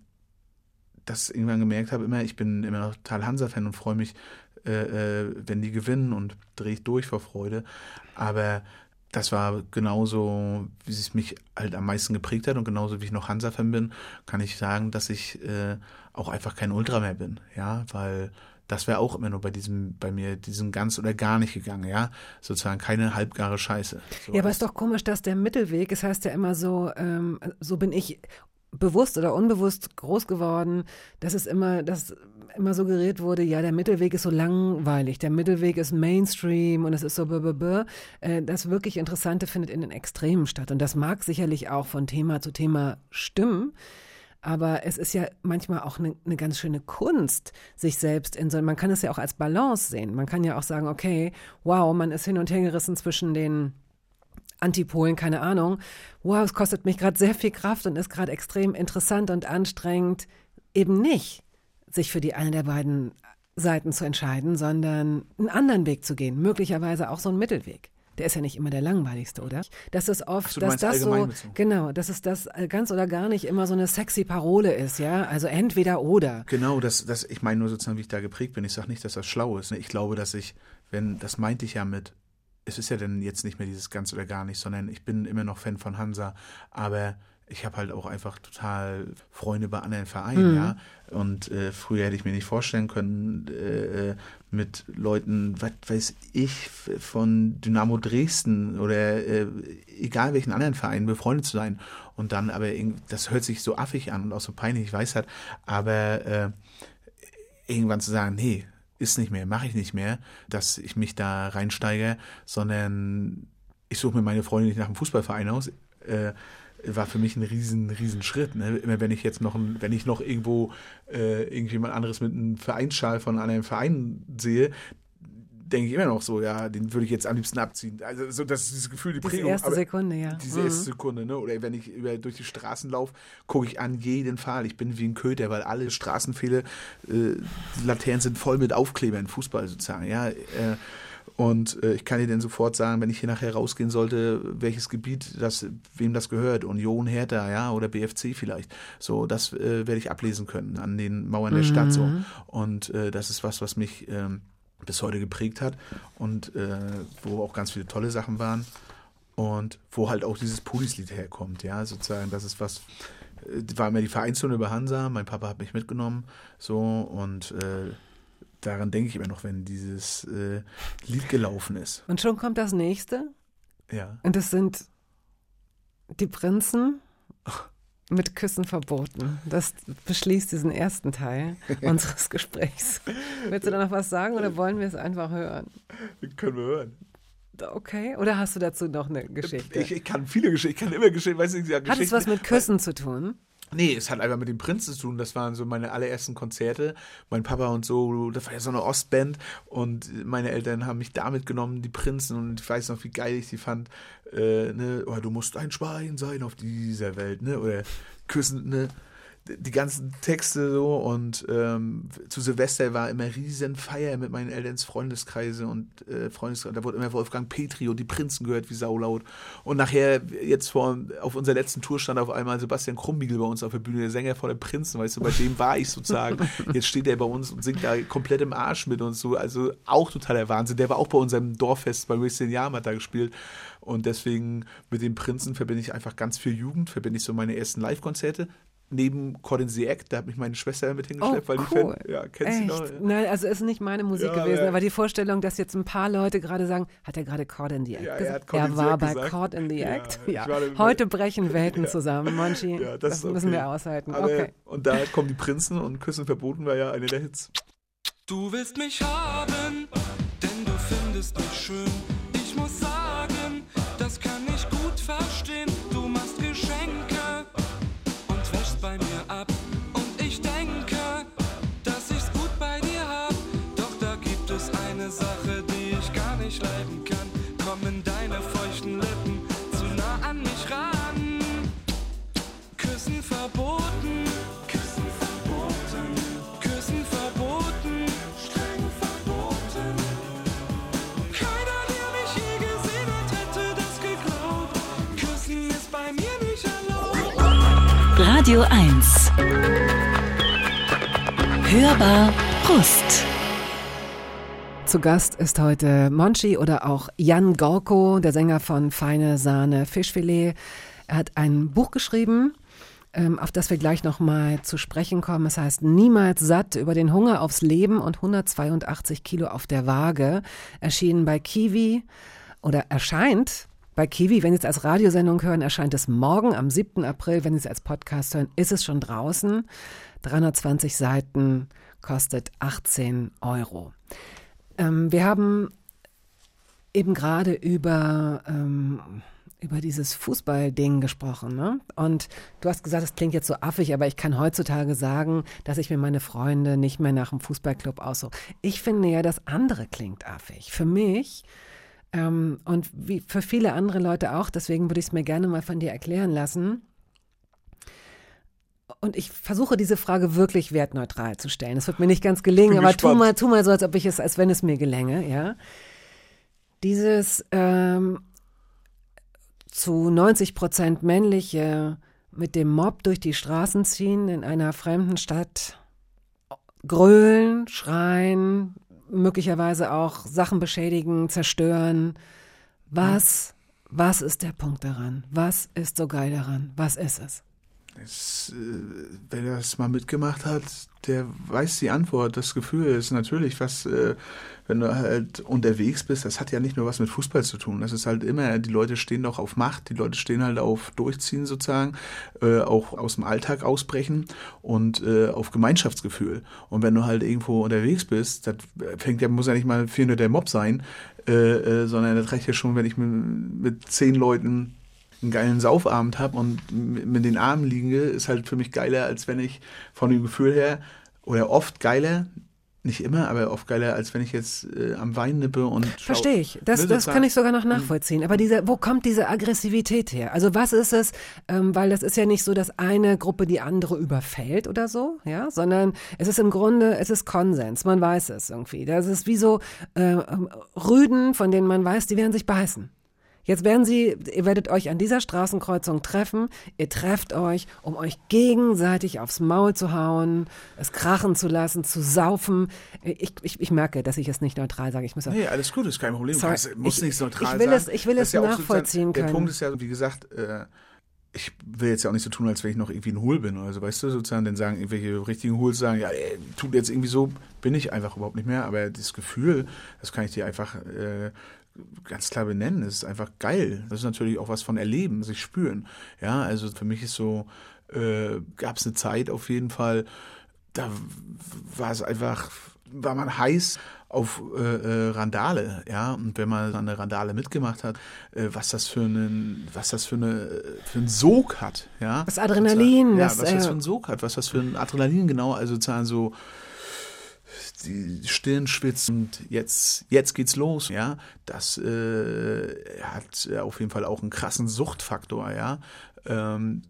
das irgendwann gemerkt habe, immer, ich bin immer noch total Hansa-Fan und freue mich, äh, äh, wenn die gewinnen und drehe ich durch vor Freude. Aber das war genauso, wie es mich halt am meisten geprägt hat und genauso wie ich noch Hansa-Fan bin, kann ich sagen, dass ich äh, auch einfach kein Ultra mehr bin, ja, weil das wäre auch immer nur bei diesem, bei mir, diesen ganz oder gar nicht gegangen, ja, sozusagen keine halbgare Scheiße. So, Ja, aber ist doch komisch, dass der Mittelweg, es heißt ja immer so, ähm, so bin ich bewusst oder unbewusst groß geworden, dass es immer, dass immer suggeriert wurde, ja, der Mittelweg ist so langweilig, der Mittelweg ist Mainstream und es ist so b -b -b. Äh, Das wirklich Interessante findet in den Extremen statt. Und das mag sicherlich auch von Thema zu Thema stimmen. Aber es ist ja manchmal auch eine, eine ganz schöne Kunst, sich selbst in so, man kann es ja auch als Balance sehen. Man kann ja auch sagen, okay, wow, man ist hin und her gerissen zwischen den Antipolen, keine Ahnung. Wow, es kostet mich gerade sehr viel Kraft und ist gerade extrem interessant und anstrengend, eben nicht sich für die eine der beiden Seiten zu entscheiden, sondern einen anderen Weg zu gehen. Möglicherweise auch so einen Mittelweg. Der ist ja nicht immer der langweiligste, oder? Das ist oft, so, dass das so, bezogen. genau, dass es das äh, ganz oder gar nicht immer so eine sexy Parole ist, ja? Also entweder oder. Genau, das, das, ich meine nur sozusagen, wie ich da geprägt bin. Ich sage nicht, dass das schlau ist. ne? Ich glaube, dass ich, wenn, das meinte ich ja mit, es ist ja dann jetzt nicht mehr dieses ganz oder gar nicht, sondern ich bin immer noch Fan von Hansa, aber ich habe halt auch einfach total Freunde bei anderen Vereinen, ja. Und äh, früher hätte ich mir nicht vorstellen können, äh, äh, mit Leuten, was weiß ich, von Dynamo Dresden oder äh, egal welchen anderen Verein befreundet zu sein. Und dann aber, das hört sich so affig an und auch so peinlich, ich weiß halt, aber äh, irgendwann zu sagen, nee, ist nicht mehr, mache ich nicht mehr, dass ich mich da reinsteige, sondern ich suche mir meine Freunde nicht nach einem Fußballverein aus. Äh, war für mich ein riesen, riesen Schritt. Ne? Immer wenn ich jetzt noch, wenn ich noch irgendwo äh, irgendjemand anderes mit einem Vereinsschal von einem Verein sehe, denke ich immer noch so, ja, den würde ich jetzt am liebsten abziehen. Also so, das ist dieses Gefühl, die Diese Prägung. erste aber- Sekunde, ja. diese Mhm. erste Sekunde, ne? Oder wenn ich über, durch die Straßen laufe, gucke ich an jeden Fall. Ich bin wie ein Köter, weil alle Straßenpfähle, äh, Laternen sind voll mit Aufklebern, Fußball sozusagen, ja. Äh, und äh, ich kann dir dann sofort sagen, wenn ich hier nachher rausgehen sollte, welches Gebiet das, wem das gehört. Union, Hertha, ja, oder BFC vielleicht. So, das äh, werde ich ablesen können an den Mauern der Stadt so. Und äh, das ist was, was mich ähm, bis heute geprägt hat und äh, wo auch ganz viele tolle Sachen waren und wo halt auch dieses Pulis-Lied herkommt, ja, sozusagen, das ist was, äh, war immer die Vereinszone über Hansa, mein Papa hat mich mitgenommen, so, und äh, daran denke ich immer noch, wenn dieses äh, Lied gelaufen ist, Und schon kommt das nächste. ja. Und das sind die Prinzen mit Küssen verboten. Das beschließt diesen ersten Teil unseres Gesprächs. Willst du da noch was sagen oder wollen wir es einfach hören? Können wir hören. Okay, oder hast du dazu noch eine Geschichte? Ich, ich kann viele Geschichten, ich kann immer Geschichten, weiß nicht, ja, Hat es Geschichten- was mit Küssen zu tun? Nee, es hat einfach mit dem Prinzen zu tun. Das waren so meine allerersten Konzerte. Mein Papa und so, das war ja so eine Ostband. Und meine Eltern haben mich da mitgenommen, die Prinzen. Und ich weiß noch, wie geil ich die fand. Äh, ne? oh, du musst ein Schwein sein auf dieser Welt. Ne? Oder küssen, ne? Die ganzen Texte so und ähm, zu Silvester war immer riesen Feier mit meinen Elterns Freundeskreise und äh, Freundeskreise, da wurde immer Wolfgang Petri und die Prinzen gehört wie saulaut. Und nachher jetzt vor auf unserer letzten Tour stand auf einmal Sebastian Krumbiegel bei uns auf der Bühne, der Sänger von den Prinzen, weißt du, bei dem war ich sozusagen, jetzt steht er bei uns und singt da komplett im Arsch mit uns so, also auch totaler Wahnsinn, der war auch bei unserem Dorffest bei Wasting Yam hat da gespielt. Und deswegen mit den Prinzen verbinde ich einfach ganz viel Jugend, verbinde ich so meine ersten Live-Konzerte, neben Cordon the Act, da hat mich meine Schwester mit hingeschleppt, oh, weil cool. die Fan, ja, kennst Echt? du noch? Nein, also ist nicht meine Musik Ja, gewesen, ja. aber die Vorstellung, dass jetzt ein paar Leute gerade sagen, hat er gerade Caught in the Act Ja, er gesagt? in the war bei gesagt. Caught in the Ja, Act. Ja. Heute brechen Welten Ja. zusammen, Monchi. Ja, das das, ist müssen okay. wir aushalten. Aber, okay. Und da kommen die Prinzen und Küssen verboten war ja eine der Hits. Du willst mich haben, denn du findest mich schön. Radio 1. Hörbar Brust. Zu Gast ist heute Monchi oder auch Jan Gorko, der Sänger von Feine Sahne Fischfilet. Er hat ein Buch geschrieben, ähm, auf das wir gleich nochmal zu sprechen kommen. Es heißt Niemals satt über den Hunger aufs Leben und 182 Kilo auf der Waage. Erschienen bei Kiwi oder erscheint bei Kiwi. Wenn Sie es als Radiosendung hören, erscheint es morgen am 7. April. Wenn Sie es als Podcast hören, ist es schon draußen. 320 Seiten kostet 18 Euro. Ähm, wir haben eben gerade über, ähm, über dieses Fußballding gesprochen. Ne? Und du hast gesagt, es klingt jetzt so affig, aber ich kann heutzutage sagen, dass ich mir meine Freunde nicht mehr nach dem Fußballclub aussuche. Ich finde ja, das andere klingt affig. Für mich ähm, und wie für viele andere Leute auch, deswegen würde ich es mir gerne mal von dir erklären lassen. Und ich versuche diese Frage wirklich wertneutral zu stellen. Es wird mir nicht ganz gelingen, aber tu mal, tu mal so, als ob ich es, als wenn es mir gelänge, ja. Dieses ähm, zu 90 Prozent männliche mit dem Mob durch die Straßen ziehen in einer fremden Stadt, grölen, schreien, möglicherweise auch Sachen beschädigen, zerstören. Was, was ist der Punkt daran? Was ist so geil daran? Was ist es? Es, äh, wer das mal mitgemacht hat, der weiß die Antwort. Das Gefühl ist natürlich, was, äh, wenn du halt unterwegs bist, das hat ja nicht nur was mit Fußball zu tun. Das ist halt immer, die Leute stehen doch auf Macht, die Leute stehen halt auf Durchziehen sozusagen, äh, auch aus dem Alltag ausbrechen und auf Gemeinschaftsgefühl. Und wenn du halt irgendwo unterwegs bist, das fängt ja, muss ja nicht mal viel nur der Mob sein, sondern das reicht ja schon, wenn ich mit zehn Leuten einen geilen Saufabend habe und mit den Armen liege, ist halt für mich geiler, als wenn ich von dem Gefühl her, oder oft geiler, nicht immer, aber oft geiler, als wenn ich jetzt äh, am Wein nippe und Verstehe ich. Das, Ne, das sozusagen. kann ich sogar noch nachvollziehen. Aber diese, wo kommt diese Aggressivität her? Also was ist es? Ähm, weil das ist ja nicht so, dass eine Gruppe die andere überfällt oder so, ja, sondern es ist im Grunde, es ist Konsens. Man weiß es irgendwie. Das ist wie so äh, ähm, Rüden, von denen man weiß, die werden sich beißen. Jetzt werden Sie, ihr werdet euch an dieser Straßenkreuzung treffen. Ihr trefft euch, um euch gegenseitig aufs Maul zu hauen, es krachen zu lassen, zu saufen. Ich, ich, ich merke, dass ich es nicht neutral sage. Ich muss Nee, alles gut, ist kein Problem. Sorry, Es muss ich- nicht neutral ich will sein. es- ich will Das es ja auch nachvollziehen Der können. Punkt ist ja, wie gesagt, äh, ich will jetzt ja auch nicht so tun, als wenn ich noch irgendwie ein Hohl bin oder so, weißt du, sozusagen, dann sagen irgendwelche richtigen Hols sagen, ja, ey, tut jetzt irgendwie so, bin ich einfach überhaupt nicht mehr, aber das Gefühl, das kann ich dir einfach äh, ganz klar benennen, es ist einfach geil. Das ist natürlich auch was von Erleben, sich spüren. Ja, also für mich ist so, äh, gab es eine Zeit auf jeden Fall, da war es einfach, war man heiß auf äh, äh, Randale, ja, und wenn man eine Randale mitgemacht hat, äh, was das für einen, was das für eine für einen Sog hat, ja. Das Adrenalin, ja, das, was das äh, für einen Sog hat, was das für ein Adrenalin genau, also sozusagen so die Stirn schwitzt und jetzt, jetzt geht's los, ja. Das äh, hat äh, auf jeden Fall auch einen krassen Suchtfaktor, ja. Ähm,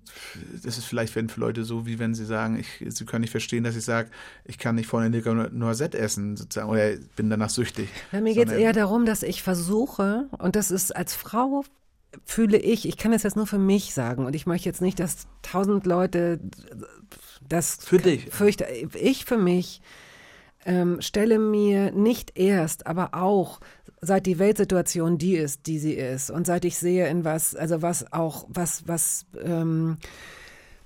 das ist vielleicht wenn für Leute so, wie wenn sie sagen, ich, sie können nicht verstehen, dass ich sage, ich kann nicht vorne eine Noisette essen, sozusagen, oder bin danach süchtig. Ja, mir geht es eher darum, dass ich versuche, und das ist als Frau fühle ich, ich kann es jetzt nur für mich sagen und ich möchte jetzt nicht, dass tausend Leute das Für dich. fürchte. Ich für mich ähm, stelle mir nicht erst, aber auch seit die Weltsituation die ist, die sie ist und seit ich sehe, in was, also was auch, was, was, ähm,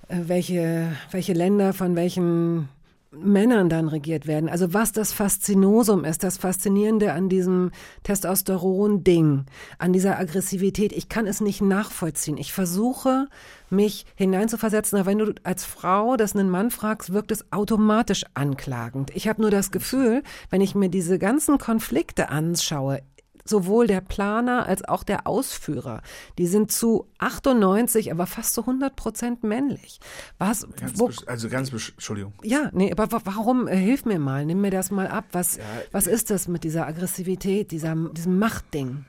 äh, welche, welche Länder von welchen Männern dann regiert werden. Also was das Faszinosum ist, das Faszinierende an diesem Testosteron-Ding, an dieser Aggressivität. Ich kann es nicht nachvollziehen. Ich versuche, mich hineinzuversetzen, aber wenn du als Frau das einen Mann fragst, wirkt es automatisch anklagend. Ich habe nur das Gefühl, wenn ich mir diese ganzen Konflikte anschaue, sowohl der Planer als auch der Ausführer, die sind zu 98, aber fast zu 100 Prozent männlich. Was, Ganz wo, also ganz, Entschuldigung. ja, nee, aber wa- warum, äh, hilf mir mal, nimm mir das mal ab. Was, was ist das mit dieser Aggressivität, dieser, diesem Machtding?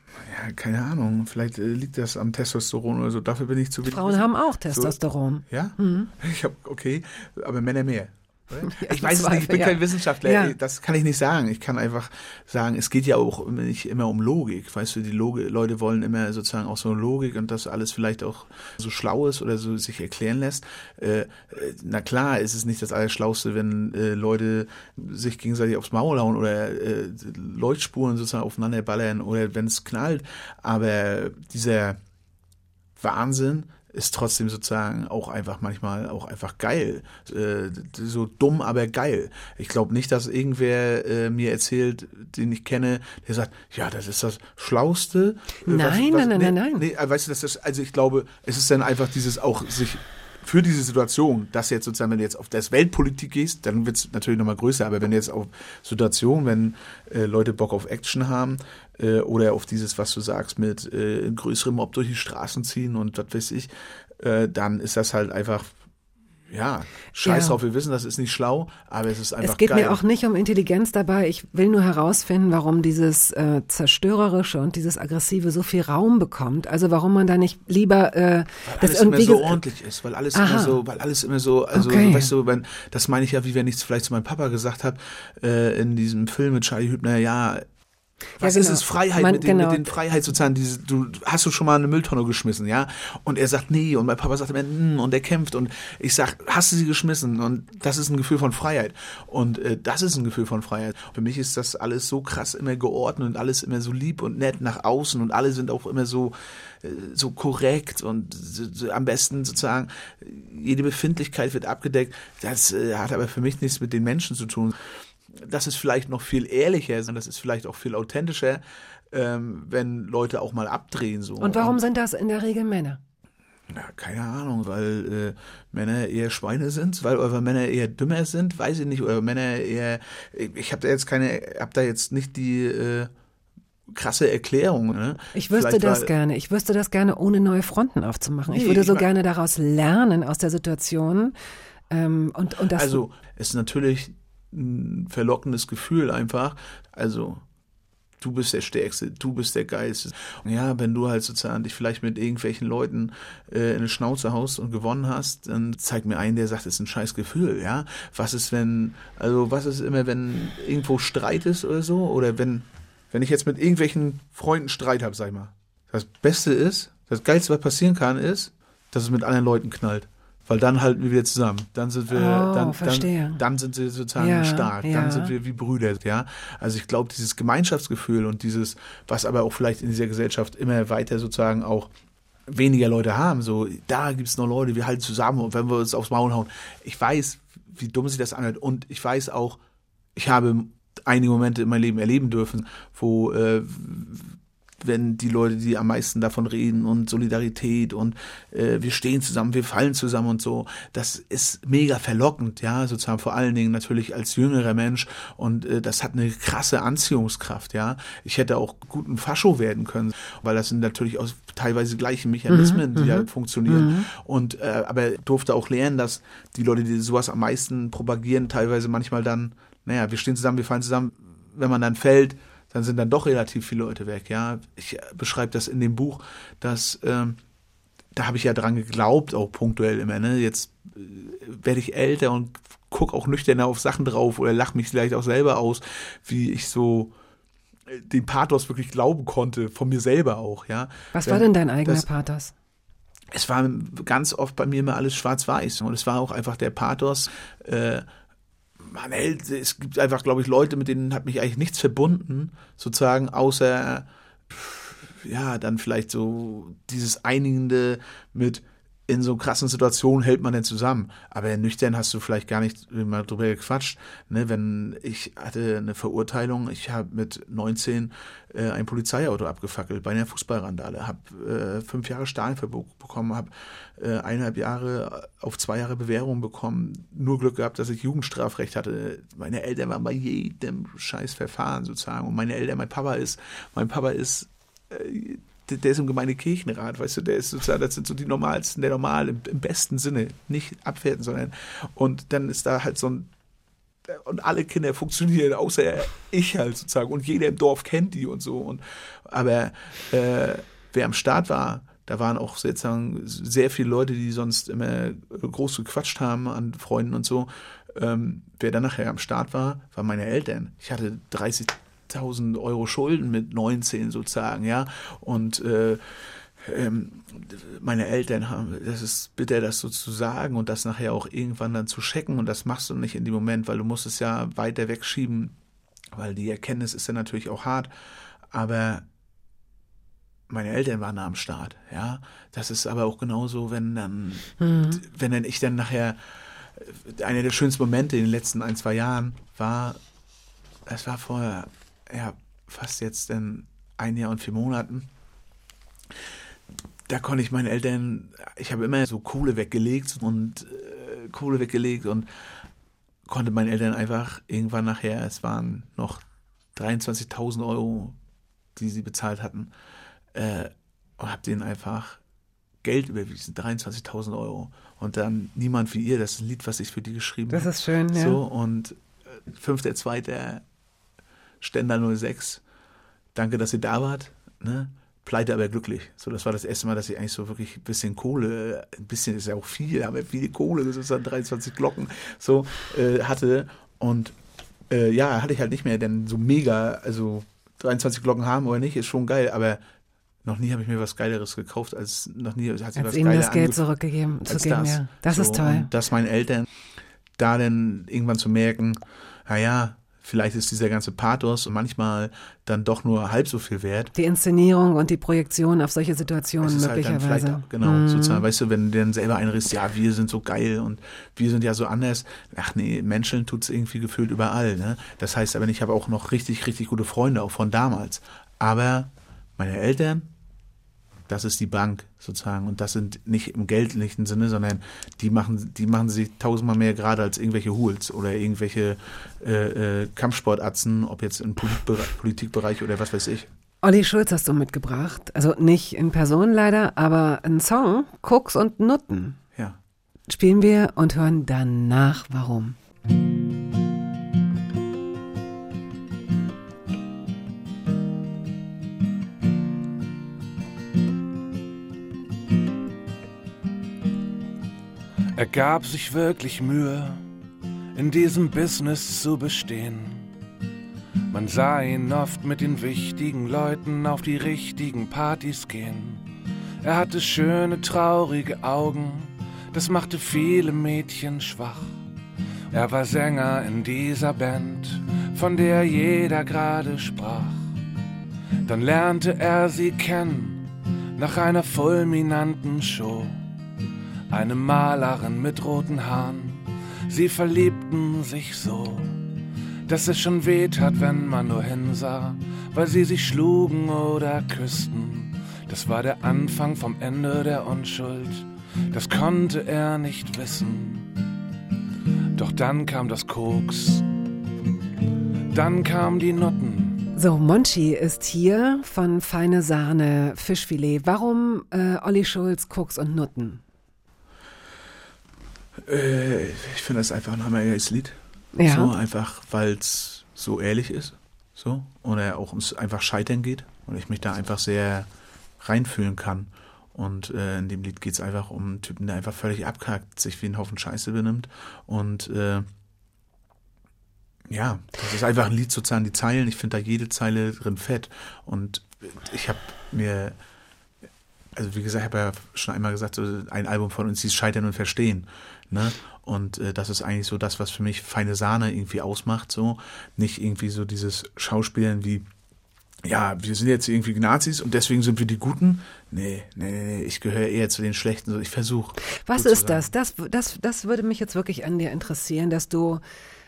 Ja, keine Ahnung, vielleicht äh, liegt das am Testosteron oder so, dafür bin ich zu wenig. Frauen haben auch Testosteron. Ja? Ich habe, okay, aber Männer mehr. Ja, ich weiß es nicht, ich bin ja. kein Wissenschaftler, Ja. das kann ich nicht sagen. Ich kann einfach sagen, es geht ja auch nicht immer um Logik. Weißt du, die Logi Leute wollen immer sozusagen auch so eine Logik und dass alles vielleicht auch so schlau ist oder so sich erklären lässt. Äh, äh, na klar, ist es nicht das Allerschlauste, wenn äh, Leute sich gegenseitig aufs Maul hauen oder äh, Leuchtspuren sozusagen aufeinander ballern oder wenn es knallt. Aber dieser Wahnsinn ist trotzdem sozusagen auch einfach manchmal auch einfach geil. Äh, so dumm, aber geil. Ich glaube nicht, dass irgendwer äh, mir erzählt, den ich kenne, der sagt, ja, das ist das Schlauste. Äh, Nein, nein, nein, nee, nein, nein. Nee, äh, weißt du, das ist, also ich glaube, es ist dann einfach dieses auch sich für diese Situation, dass jetzt sozusagen, wenn du jetzt auf das Weltpolitik gehst, dann wird es natürlich nochmal größer, aber wenn du jetzt auf Situation, wenn äh, Leute Bock auf Action haben äh, oder auf dieses, was du sagst, mit äh, größerem Mob durch die Straßen ziehen und was weiß ich, äh, dann ist das halt einfach, ja, scheiß Ja. drauf, wir wissen, das ist nicht schlau, aber es ist einfach Es geht geil. mir auch nicht um Intelligenz dabei. Ich will nur herausfinden, warum dieses äh, zerstörerische und dieses aggressive so viel Raum bekommt. Also warum man da nicht lieber äh, Weil alles immer wie so ordentlich ist, weil alles Aha. immer so, weil alles immer so, also Okay. weißt du, wenn, das meine ich ja, wie wenn ich es vielleicht zu meinem Papa gesagt habe, äh, in diesem Film mit Charlie Hübner, ja, was ist genau. es Freiheit Man- mit, den, genau. mit den Freiheit sozusagen, diese, du hast du schon mal eine Mülltonne geschmissen, ja? Und er sagt nee und mein Papa sagt immer mm, und er kämpft und ich sag, hast du sie geschmissen und das ist ein Gefühl von Freiheit und äh, das ist ein Gefühl von Freiheit. Für mich ist das alles so krass immer geordnet und alles immer so lieb und nett nach außen und alle sind auch immer so äh, so korrekt und so am besten sozusagen jede Befindlichkeit wird abgedeckt. Das äh, hat aber für mich nichts mit den Menschen zu tun das ist vielleicht noch viel ehrlicher, das ist vielleicht auch viel authentischer, ähm, wenn Leute auch mal abdrehen so. Und warum sind das in der Regel Männer? Ja, keine Ahnung, weil äh, Männer eher Schweine sind, weil eure Männer eher dümmer sind, weiß ich nicht, oder Männer eher. Ich habe da jetzt keine, hab da jetzt nicht die äh, krasse Erklärung. Ne? Ich wüsste Vielleicht, das weil- gerne. Ich wüsste das gerne, ohne neue Fronten aufzumachen. ich Nee, würde ich so mein- gerne daraus lernen, aus der Situation. Ähm, und, und das Also, es ist natürlich ein verlockendes Gefühl einfach. Also, du bist der Stärkste, du bist der Geilste. Ja, wenn du halt sozusagen dich vielleicht mit irgendwelchen Leuten äh, in eine Schnauze haust und gewonnen hast, dann zeig mir einen, der sagt, es ist ein scheiß Gefühl, ja. Was ist, wenn, also was ist immer, wenn irgendwo Streit ist oder so? Oder wenn, wenn ich jetzt mit irgendwelchen Freunden Streit habe, sag ich mal. Das Beste ist, das Geilste, was passieren kann, ist, dass es mit anderen Leuten knallt. Weil dann halten wir wieder zusammen. Dann sind wir, Oh, dann, dann, dann sind sie sozusagen Ja, stark. ja. Dann sind wir wie Brüder, ja. Also ich glaube, dieses Gemeinschaftsgefühl und dieses, was aber auch vielleicht in dieser Gesellschaft immer weiter sozusagen auch weniger Leute haben, so, da gibt's noch Leute, wir halten zusammen und wenn wir uns aufs Maul hauen. Ich weiß, wie dumm sich das anhört und ich weiß auch, ich habe einige Momente in meinem Leben erleben dürfen, wo äh, wenn die Leute, die am meisten davon reden und Solidarität und äh, wir stehen zusammen, wir fallen zusammen und so, das ist mega verlockend, ja, sozusagen vor allen Dingen natürlich als jüngerer Mensch und äh, das hat eine krasse Anziehungskraft, ja. Ich hätte auch gut ein Fascho werden können, weil das sind natürlich auch teilweise gleiche Mechanismen, die da funktionieren und äh, aber durfte auch lernen, dass die Leute, die sowas am meisten propagieren, teilweise manchmal dann, naja, wir stehen zusammen, wir fallen zusammen, wenn man dann fällt, dann sind dann doch relativ viele Leute weg, ja. Ich beschreibe das in dem Buch, dass ähm, da habe ich ja dran geglaubt, auch punktuell immer, ne? Jetzt äh, werde ich älter und guck auch nüchterner auf Sachen drauf oder lach mich vielleicht auch selber aus, wie ich so äh, den Pathos wirklich glauben konnte, von mir selber auch, ja. was war denn dein eigener das- Pathos? es war ganz oft bei mir immer alles schwarz-weiß und es war auch einfach der Pathos. Äh, man hält, es gibt einfach, glaube ich, Leute, mit denen hat mich eigentlich nichts verbunden, sozusagen, außer ja, dann vielleicht so dieses Einigende mit in so krassen Situationen hält man denn zusammen. Aber nüchtern hast du vielleicht gar nicht mal drüber gequatscht. Ne, wenn ich hatte eine Verurteilung, ich habe mit 19 äh, ein Polizeiauto abgefackelt bei einer Fußballrandale, habe äh, fünf Jahre Stahlenverbot bekommen, habe äh, eineinhalb Jahre auf zwei Jahre Bewährung bekommen. Nur Glück gehabt, dass ich Jugendstrafrecht hatte. Meine Eltern waren bei jedem scheiß Verfahren sozusagen. Und meine Eltern, mein Papa ist, mein Papa ist äh, der, ist im Gemeindekirchenrat, weißt du, der ist sozusagen, das sind so die normalsten, der normal im, im besten Sinne, nicht abwerten, sondern und dann ist da halt so ein und alle Kinder funktionieren, außer ich halt sozusagen und jeder im Dorf kennt die und so und aber äh, wer am Start war, da waren auch sozusagen sehr viele Leute, die sonst immer groß gequatscht haben an Freunden und so. ähm, wer dann nachher am Start war, waren meine Eltern. Ich hatte 30.000 Euro Schulden mit 19 sozusagen, ja. Und äh, ähm, meine Eltern haben, das ist bitter, das so zu sagen und das nachher auch irgendwann dann zu checken und das machst du nicht in dem Moment, weil du musst es ja weiter wegschieben, weil die Erkenntnis ist ja natürlich auch hart, aber meine Eltern waren da am Start, ja. Das ist aber auch genauso, wenn dann, wenn dann ich dann nachher, einer der schönsten Momente in den letzten ein, zwei Jahren war, es war vor, ja, fast jetzt dann ein Jahr und vier Monaten, da konnte ich meinen Eltern, ich habe immer so Kohle weggelegt und äh, Kohle weggelegt und konnte meinen Eltern einfach irgendwann nachher, es waren noch 23.000 Euro, die sie bezahlt hatten, äh, und habe denen einfach Geld überwiesen, 23.000 Euro. Und dann Niemand wie ihr, das ist ein Lied, was ich für die geschrieben Das habe. ist schön, ja. So, und äh, 5.2. Ständer 06, danke, dass ihr da wart. Ne? Pleite aber glücklich. So, das war das erste Mal, dass ich eigentlich so wirklich ein bisschen Kohle, ein bisschen ist ja auch viel, aber viel Kohle, das ist dann 23 Glocken, so äh, hatte. Und äh, ja, hatte ich halt nicht mehr, denn so mega, also 23 Glocken haben oder nicht, ist schon geil, aber noch nie habe ich mir was Geileres gekauft, als noch nie hat Als was ihnen das Geld zurückgegeben zu geben, das. ja. Das so, ist toll. Und dass meinen Eltern da dann irgendwann zu merken, naja, vielleicht ist dieser ganze Pathos manchmal dann doch nur halb so viel wert. Die Inszenierung und die Projektion auf solche Situationen Es ist halt dann möglicherweise. genau, Mhm. sozusagen, weißt du, wenn du dann selber einriss, ja, wir sind so geil und wir sind ja so anders. Ach nee, Menschen tut's irgendwie gefühlt überall, ne? Das heißt aber, ich habe auch noch richtig, richtig gute Freunde, auch von damals. Aber meine Eltern, das ist die Bank sozusagen und das sind nicht im geldlichen Sinne, sondern die machen, die machen sich tausendmal mehr gerade als irgendwelche Hools oder irgendwelche äh, äh, Kampfsportatzen, ob jetzt im Politikbereich oder was weiß ich. Olli Schulz hast du mitgebracht. Also nicht in Person leider, aber ein Song, Koks und Nutten. Ja. Spielen wir und hören danach warum. Er gab sich wirklich Mühe, in diesem Business zu bestehen. Man sah ihn oft mit den wichtigen Leuten auf die richtigen Partys gehen. Er hatte schöne, traurige Augen, das machte viele Mädchen schwach. Er war Sänger in dieser Band, von der jeder gerade sprach. Dann lernte er sie kennen, nach einer fulminanten Show eine Malerin mit roten Haaren. Sie verliebten sich so, dass es schon weh tat, wenn man nur hinsah, weil sie sich schlugen oder küssten. Das war der Anfang vom Ende der Unschuld, das konnte er nicht wissen. Doch dann kam das Koks, dann kam die Nutten. So, Monchi ist hier von Feine Sahne, Fischfilet. Warum äh, Olli Schulz, Koks und Nutten? Äh, ich finde das einfach ein hammergeiles Lied. Ja. So einfach, weil es so ehrlich ist. So. Oder auch ums einfach Scheitern geht. Und ich mich da einfach sehr reinfühlen kann. Und äh, in dem Lied geht es einfach um einen Typen, der einfach völlig abkackt, sich wie ein Haufen Scheiße benimmt. Und äh, ja, das ist einfach ein Lied sozusagen, die Zeilen. Ich finde da jede Zeile drin fett. Und ich habe mir, also wie gesagt, ich habe ja schon einmal gesagt, so ein Album von uns hieß Scheitern und Verstehen. Ne? Und äh, das ist eigentlich so das, was für mich feine Sahne irgendwie ausmacht. So nicht irgendwie so dieses Schauspielen wie ja, wir sind jetzt irgendwie Nazis und deswegen sind wir die Guten. Nee, nee, nee, ich gehöre eher zu den Schlechten. So, Ich versuche. Was ist das? das? Das das würde mich jetzt wirklich an dir interessieren, dass du,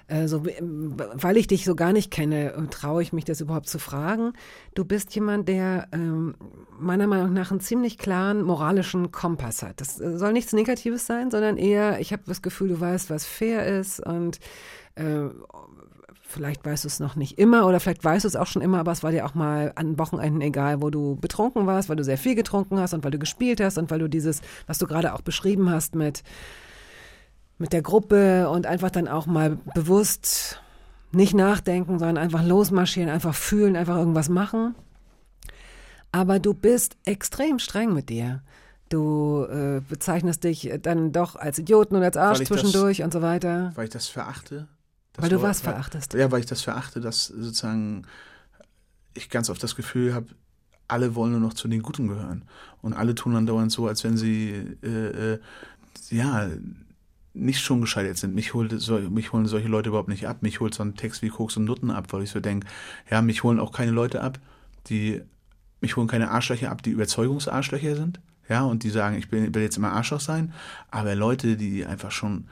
äh, weil ich dich so gar nicht kenne, traue ich mich das überhaupt zu fragen. Du bist jemand, der ähm, meiner Meinung nach einen ziemlich klaren moralischen Kompass hat. Das äh, soll nichts Negatives sein, sondern eher, ich habe das Gefühl, du weißt, was fair ist und äh, Vielleicht weißt du es noch nicht immer oder vielleicht weißt du es auch schon immer, aber es war dir auch mal an Wochenenden egal, wo du betrunken warst, weil du sehr viel getrunken hast und weil du gespielt hast und weil du dieses, was du gerade auch beschrieben hast mit, mit der Gruppe und einfach dann auch mal bewusst nicht nachdenken, sondern einfach losmarschieren, einfach fühlen, einfach irgendwas machen. Aber du bist extrem streng mit dir. du äh, bezeichnest dich dann doch als Idioten und als Arsch ich das- zwischendurch und so weiter. Weil ich das verachte. Weil du was verachtest. Ja, weil ich das verachte, dass sozusagen ich ganz oft das Gefühl habe, alle wollen nur noch zu den Guten gehören. Und alle tun dann dauernd so, als wenn sie äh, äh, ja nicht schon gescheitert sind. Mich, holt, so, mich holen solche Leute überhaupt nicht ab. Mich holt so ein Text wie Koks und Nutten ab, weil ich so denke, ja, mich holen auch keine Leute ab, die mich holen keine Arschlöcher ab, die Überzeugungsarschlöcher sind. Ja, und die sagen, ich will, will jetzt immer Arschloch sein. Aber Leute, die einfach schon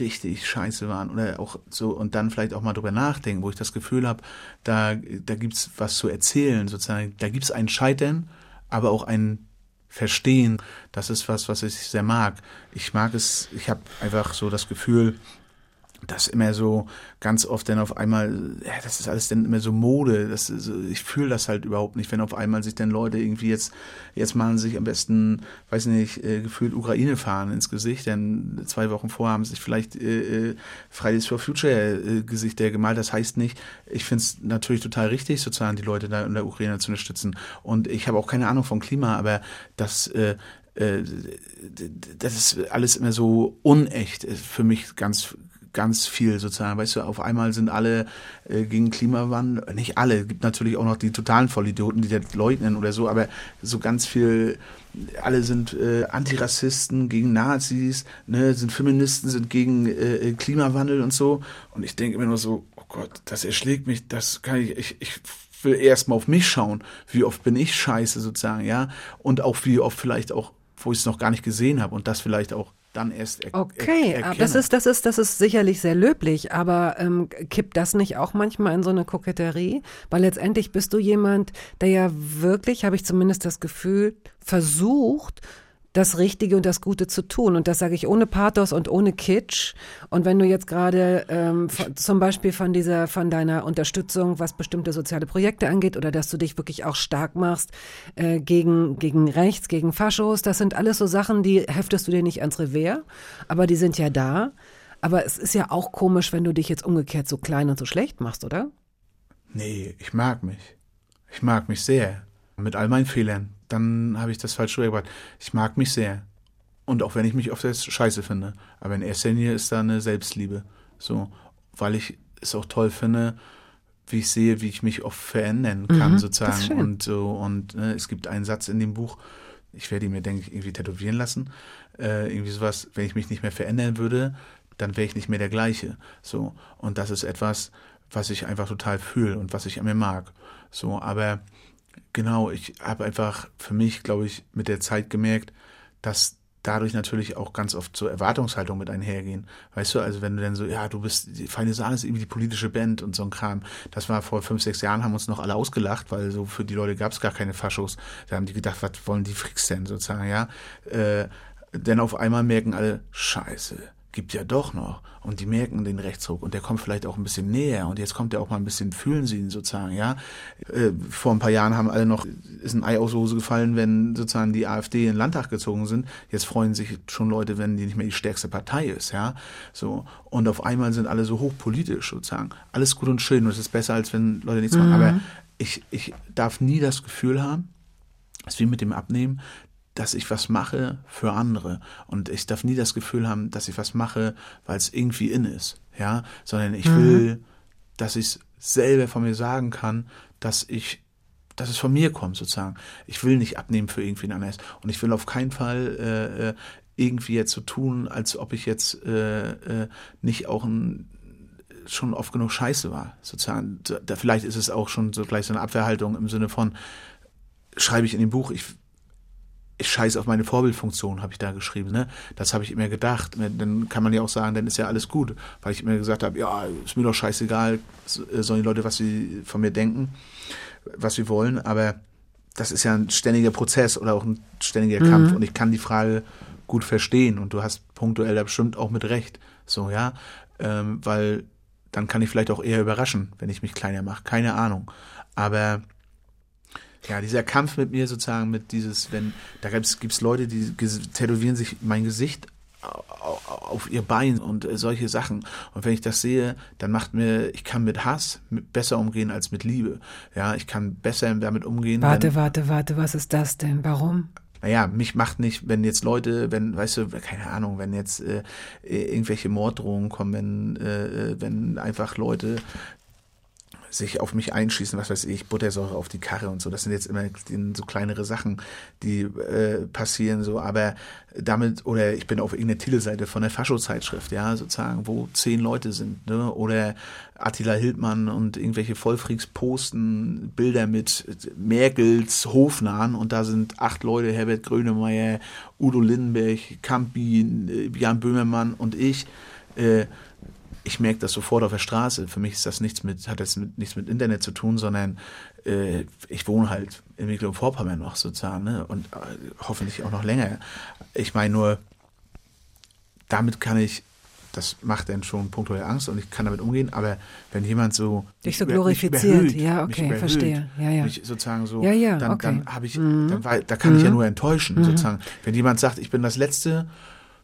richtig scheiße waren oder auch so und dann vielleicht auch mal drüber nachdenken, wo ich das Gefühl habe, da, da gibt's was zu erzählen, sozusagen. Da gibt's ein Scheitern, aber auch ein Verstehen. Das ist was, was ich sehr mag. Ich mag es, ich habe einfach so das Gefühl, dass immer so ganz oft dann auf einmal, ja, das ist alles dann immer so Mode. Das ist, ich fühle das halt überhaupt nicht, wenn auf einmal sich dann Leute irgendwie jetzt, jetzt machen sich am besten, weiß nicht, äh, gefühlt Ukraine fahren ins Gesicht, denn zwei Wochen vorher haben sich vielleicht äh, äh, Fridays for Future äh, Gesichter gemalt. Das heißt nicht, ich finde es natürlich total richtig, sozusagen die Leute da in der Ukraine zu unterstützen. Und ich habe auch keine Ahnung vom Klima, aber das äh, äh, das ist alles immer so unecht ist für mich ganz ganz viel sozusagen. Weißt du, auf einmal sind alle äh, gegen Klimawandel, nicht alle, gibt natürlich auch noch die totalen Vollidioten, die das leugnen oder so, aber so ganz viel, alle sind äh, Antirassisten gegen Nazis, ne, sind Feministen, sind gegen äh, Klimawandel und so. Und ich denke immer nur so, oh Gott, das erschlägt mich, das kann ich, ich, ich will erst mal auf mich schauen, wie oft bin ich scheiße sozusagen, ja, und auch wie oft vielleicht auch, wo ich es noch gar nicht gesehen habe und das vielleicht auch dann erst er, Okay, er, aber das ist, das ist, das ist sicherlich sehr löblich, aber ähm, kippt das nicht auch manchmal in so eine Koketterie? Weil letztendlich bist du jemand, der ja wirklich, habe ich zumindest das Gefühl, versucht, das Richtige und das Gute zu tun. Und das sage ich ohne Pathos und ohne Kitsch. Und wenn du jetzt gerade ähm, zum Beispiel von dieser, von deiner Unterstützung, was bestimmte soziale Projekte angeht, oder dass du dich wirklich auch stark machst äh, gegen, gegen rechts, gegen Faschos, das sind alles so Sachen, die heftest du dir nicht ans Revers, aber die sind ja da. Aber es ist ja auch komisch, wenn du dich jetzt umgekehrt so klein und so schlecht machst, oder? Nee, ich mag mich. Ich mag mich sehr. Mit all meinen Fehlern. Dann habe ich das falsch rübergebracht. Ich mag mich sehr. Und auch wenn ich mich oft jetzt scheiße finde. Aber in erster Linie ist da eine Selbstliebe. So, weil ich es auch toll finde, wie ich sehe, wie ich mich oft verändern kann, Mhm, sozusagen. Und so, und ne, es gibt einen Satz in dem Buch, ich werde ihn mir, denke ich, irgendwie tätowieren lassen. Äh, irgendwie sowas, wenn ich mich nicht mehr verändern würde, dann wäre ich nicht mehr der gleiche. So. Und das ist etwas, was ich einfach total fühle und was ich an mir mag. So, aber genau, ich habe einfach für mich, glaube ich, mit der Zeit gemerkt, dass dadurch natürlich auch ganz oft so Erwartungshaltungen mit einhergehen. Weißt du, also wenn du dann so, ja, du bist, die Feine Sahne ist irgendwie die politische Band und so ein Kram. Das war vor fünf, sechs Jahren, haben uns noch alle ausgelacht, weil so für die Leute gab es gar keine Faschos. Da haben die gedacht, was wollen die Freaks denn sozusagen, ja. Äh, denn auf einmal merken alle, scheiße, gibt ja doch noch. Und die merken den Rechtsruck und der kommt vielleicht auch ein bisschen näher und jetzt kommt er auch mal ein bisschen, fühlen sie ihn sozusagen, ja. Äh, vor ein paar Jahren haben alle noch, ist ein Ei aus der Hose gefallen, wenn sozusagen die AfD in den Landtag gezogen sind. Jetzt freuen sich schon Leute, wenn die nicht mehr die stärkste Partei ist, ja. So. Und auf einmal sind alle so hochpolitisch sozusagen. Alles gut und schön und es ist besser, als wenn Leute nichts machen. Aber ich, ich darf nie das Gefühl haben, ist wie mit dem Abnehmen, dass ich was mache für andere. Und ich darf nie das Gefühl haben, dass ich was mache, weil es irgendwie in ist. Ja, sondern ich will, dass ich es selber von mir sagen kann, dass ich, dass es von mir kommt, sozusagen. Ich will nicht abnehmen für irgendwen anderes. Und ich will auf keinen Fall äh, äh, irgendwie jetzt so tun, als ob ich jetzt äh, äh, nicht auch ein schon oft genug Scheiße war, sozusagen. Da, vielleicht ist es auch schon so gleich so eine Abwehrhaltung im Sinne von, schreibe ich in dem Buch, ich, ich scheiße auf meine Vorbildfunktion, habe ich da geschrieben. Ne? Das habe ich immer gedacht. Dann kann man ja auch sagen, dann ist ja alles gut. Weil ich immer gesagt habe, ja, ist mir doch scheißegal, so- sollen die Leute, was sie von mir denken, was sie wollen. Aber das ist ja ein ständiger Prozess oder auch ein ständiger Kampf. Und ich kann die Frage gut verstehen. Und du hast punktuell da bestimmt auch mit Recht. So, ja. Ähm, weil dann kann ich vielleicht auch eher überraschen, wenn ich mich kleiner mache. Keine Ahnung. Aber ja, dieser Kampf mit mir sozusagen, mit dieses, wenn, da gibt's gibt's Leute, die tätowieren sich mein Gesicht au- au- auf ihr Bein und äh, solche Sachen. Und wenn ich das sehe, dann macht mir, ich kann mit Hass besser umgehen als mit Liebe. Ja, ich kann besser damit umgehen. Warte, warte, warte, was ist das denn? Warum? naja, mich macht nicht, wenn jetzt Leute, wenn, weißt du, keine Ahnung, wenn jetzt äh, irgendwelche Morddrohungen kommen, wenn, äh, wenn einfach Leute sich auf mich einschießen, was weiß ich, Buttersäure auf die Karre und so. Das sind jetzt immer so kleinere Sachen, die äh, passieren so. Aber damit, oder ich bin auf irgendeiner Titelseite von der Fascho-Zeitschrift, ja, sozusagen, wo zehn Leute sind, ne? Oder Attila Hildmann und irgendwelche Vollfreaks posten Bilder mit Merkels Hofnahen und da sind acht Leute, Herbert Grönemeyer, Udo Lindenberg, Campi, Jan Böhmermann und ich. Äh, ich merke das sofort auf der Straße. Für mich ist das nichts mit, hat das mit, nichts mit Internet zu tun, sondern äh, ich wohne halt in Mecklenburg-Vorpommern noch sozusagen ne? und äh, hoffentlich auch noch länger. Ich meine nur, damit kann ich, das macht dann schon punktuell Angst und ich kann damit umgehen, aber wenn jemand so dich so über- glorifiziert, überhöht, ja, okay, überhöht, verstehe, ja, ja. Mich sozusagen so, Ja, ja, dann, okay. dann habe ich, Mhm. dann, da kann ich ja Mhm. nur enttäuschen sozusagen. Wenn jemand sagt, ich bin das letzte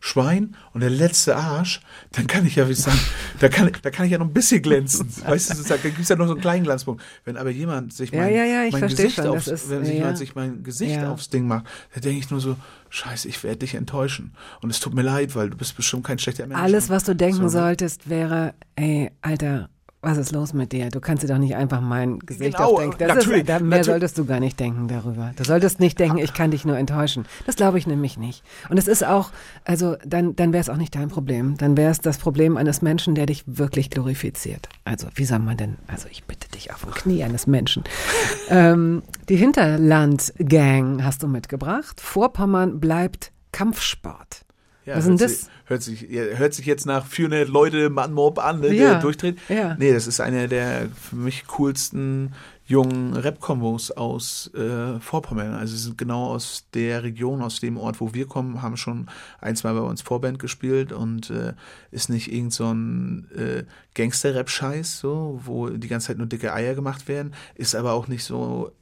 Schwein und der letzte Arsch, dann kann ich ja wie sagen, da kann, da kann ich ja noch ein bisschen glänzen. Weißt du, da gibt es ja noch so einen kleinen Glanzpunkt. Wenn aber jemand sich mein, ja, ja, ich mein Gesicht schon, aufs, das ist- wenn sich ja, jemand ja. sich mein Gesicht Ja. aufs Ding macht, da denke ich nur so, scheiße, ich werde dich enttäuschen. Und es tut mir leid, weil du bist bestimmt kein schlechter Mensch. Alles, was du denken So, ne? solltest, wäre, ey, Alter, was ist los mit dir? Du kannst dir doch nicht einfach mein Gesicht Genau, aufdenken. Das natürlich, ist, da, mehr natürlich. solltest du gar nicht denken darüber. Du solltest nicht denken, ich kann dich nur enttäuschen. Das glaube ich nämlich nicht. Und es ist auch, also dann, dann wäre es auch nicht dein Problem. Dann wäre es das Problem eines Menschen, der dich wirklich glorifiziert. Also wie soll man denn, also ich bitte dich auf dem Knie eines Menschen. ähm, die Hinterland-Gang hast du mitgebracht. Vorpommern bleibt Kampfsport. Ja, Was ist denn das? sich- Hört sich, hört sich jetzt nach 400 Leute Mann-Mob an, ne, Ja, der durchdreht. ja. Nee, das ist einer der für mich coolsten jungen Rap-Kombos aus äh, Vorpommern. Also sie sind genau aus der Region, aus dem Ort, wo wir kommen, haben schon ein, zwei bei uns Vorband gespielt und äh, ist nicht irgend so ein äh, Gangster-Rap-Scheiß, so, wo die ganze Zeit nur dicke Eier gemacht werden, ist aber auch nicht so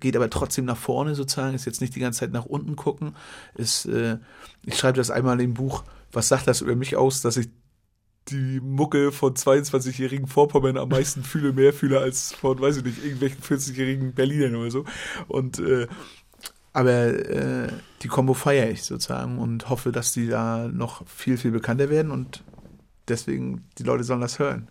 geht aber trotzdem nach vorne sozusagen, ist jetzt nicht die ganze Zeit nach unten gucken. Ist, äh, ich schreibe das einmal im Buch, was sagt das über mich aus, dass ich die Mucke von 22-jährigen Vorpommern am meisten fühle, mehr fühle als von, weiß ich nicht, irgendwelchen 40-jährigen Berlinern oder so. Und äh, aber äh, die Combo feiere ich sozusagen und hoffe, dass die da noch viel, viel bekannter werden und deswegen, die Leute sollen das hören.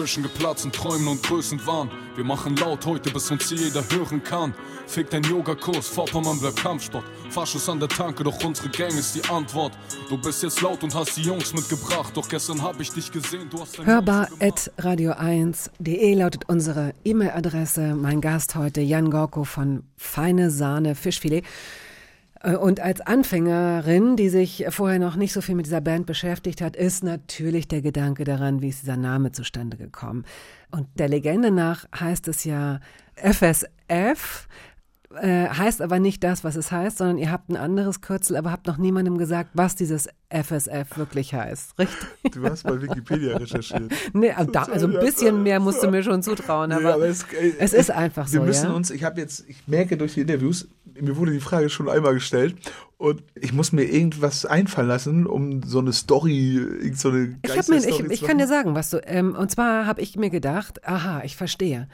Zwischen geplatzten Träumen und Größenwahn. Wir machen laut heute, bis uns jeder hören kann. Fick dein Yogakurs, Vorpommern bleibt Kampfsport. Faschus an der Tanke, doch unsere Gang ist die Antwort. Du bist jetzt laut und hast die Jungs mitgebracht. Doch gestern hab ich dich gesehen, du hast dein Hörbar at radio1.de lautet unsere E-Mail-Adresse. Mein Gast heute Jan Gorko von Feine Sahne Fischfilet. Äh, Und als Anfängerin, die sich vorher noch nicht so viel mit dieser Band beschäftigt hat, ist natürlich der Gedanke daran, wie ist dieser Name zustande gekommen. Und der Legende nach heißt es ja FSF, äh, heißt aber nicht das, was es heißt, sondern ihr habt ein anderes Kürzel, aber habt noch niemandem gesagt, was dieses FSF wirklich heißt. Richtig? Du hast bei Wikipedia recherchiert. Nee, also, da, also ein bisschen mehr musst du mir schon zutrauen, aber, Nee, aber es, äh, es ist einfach Wir so, müssen ja. uns, ich habe jetzt, ich merke durch die Interviews, mir wurde die Frage schon einmal gestellt und ich muss mir irgendwas einfallen lassen, um so eine Story, irgend so eine Ich, hab mir, ich, ich kann dir sagen, was du, ähm, und zwar habe ich mir gedacht, aha, ich verstehe.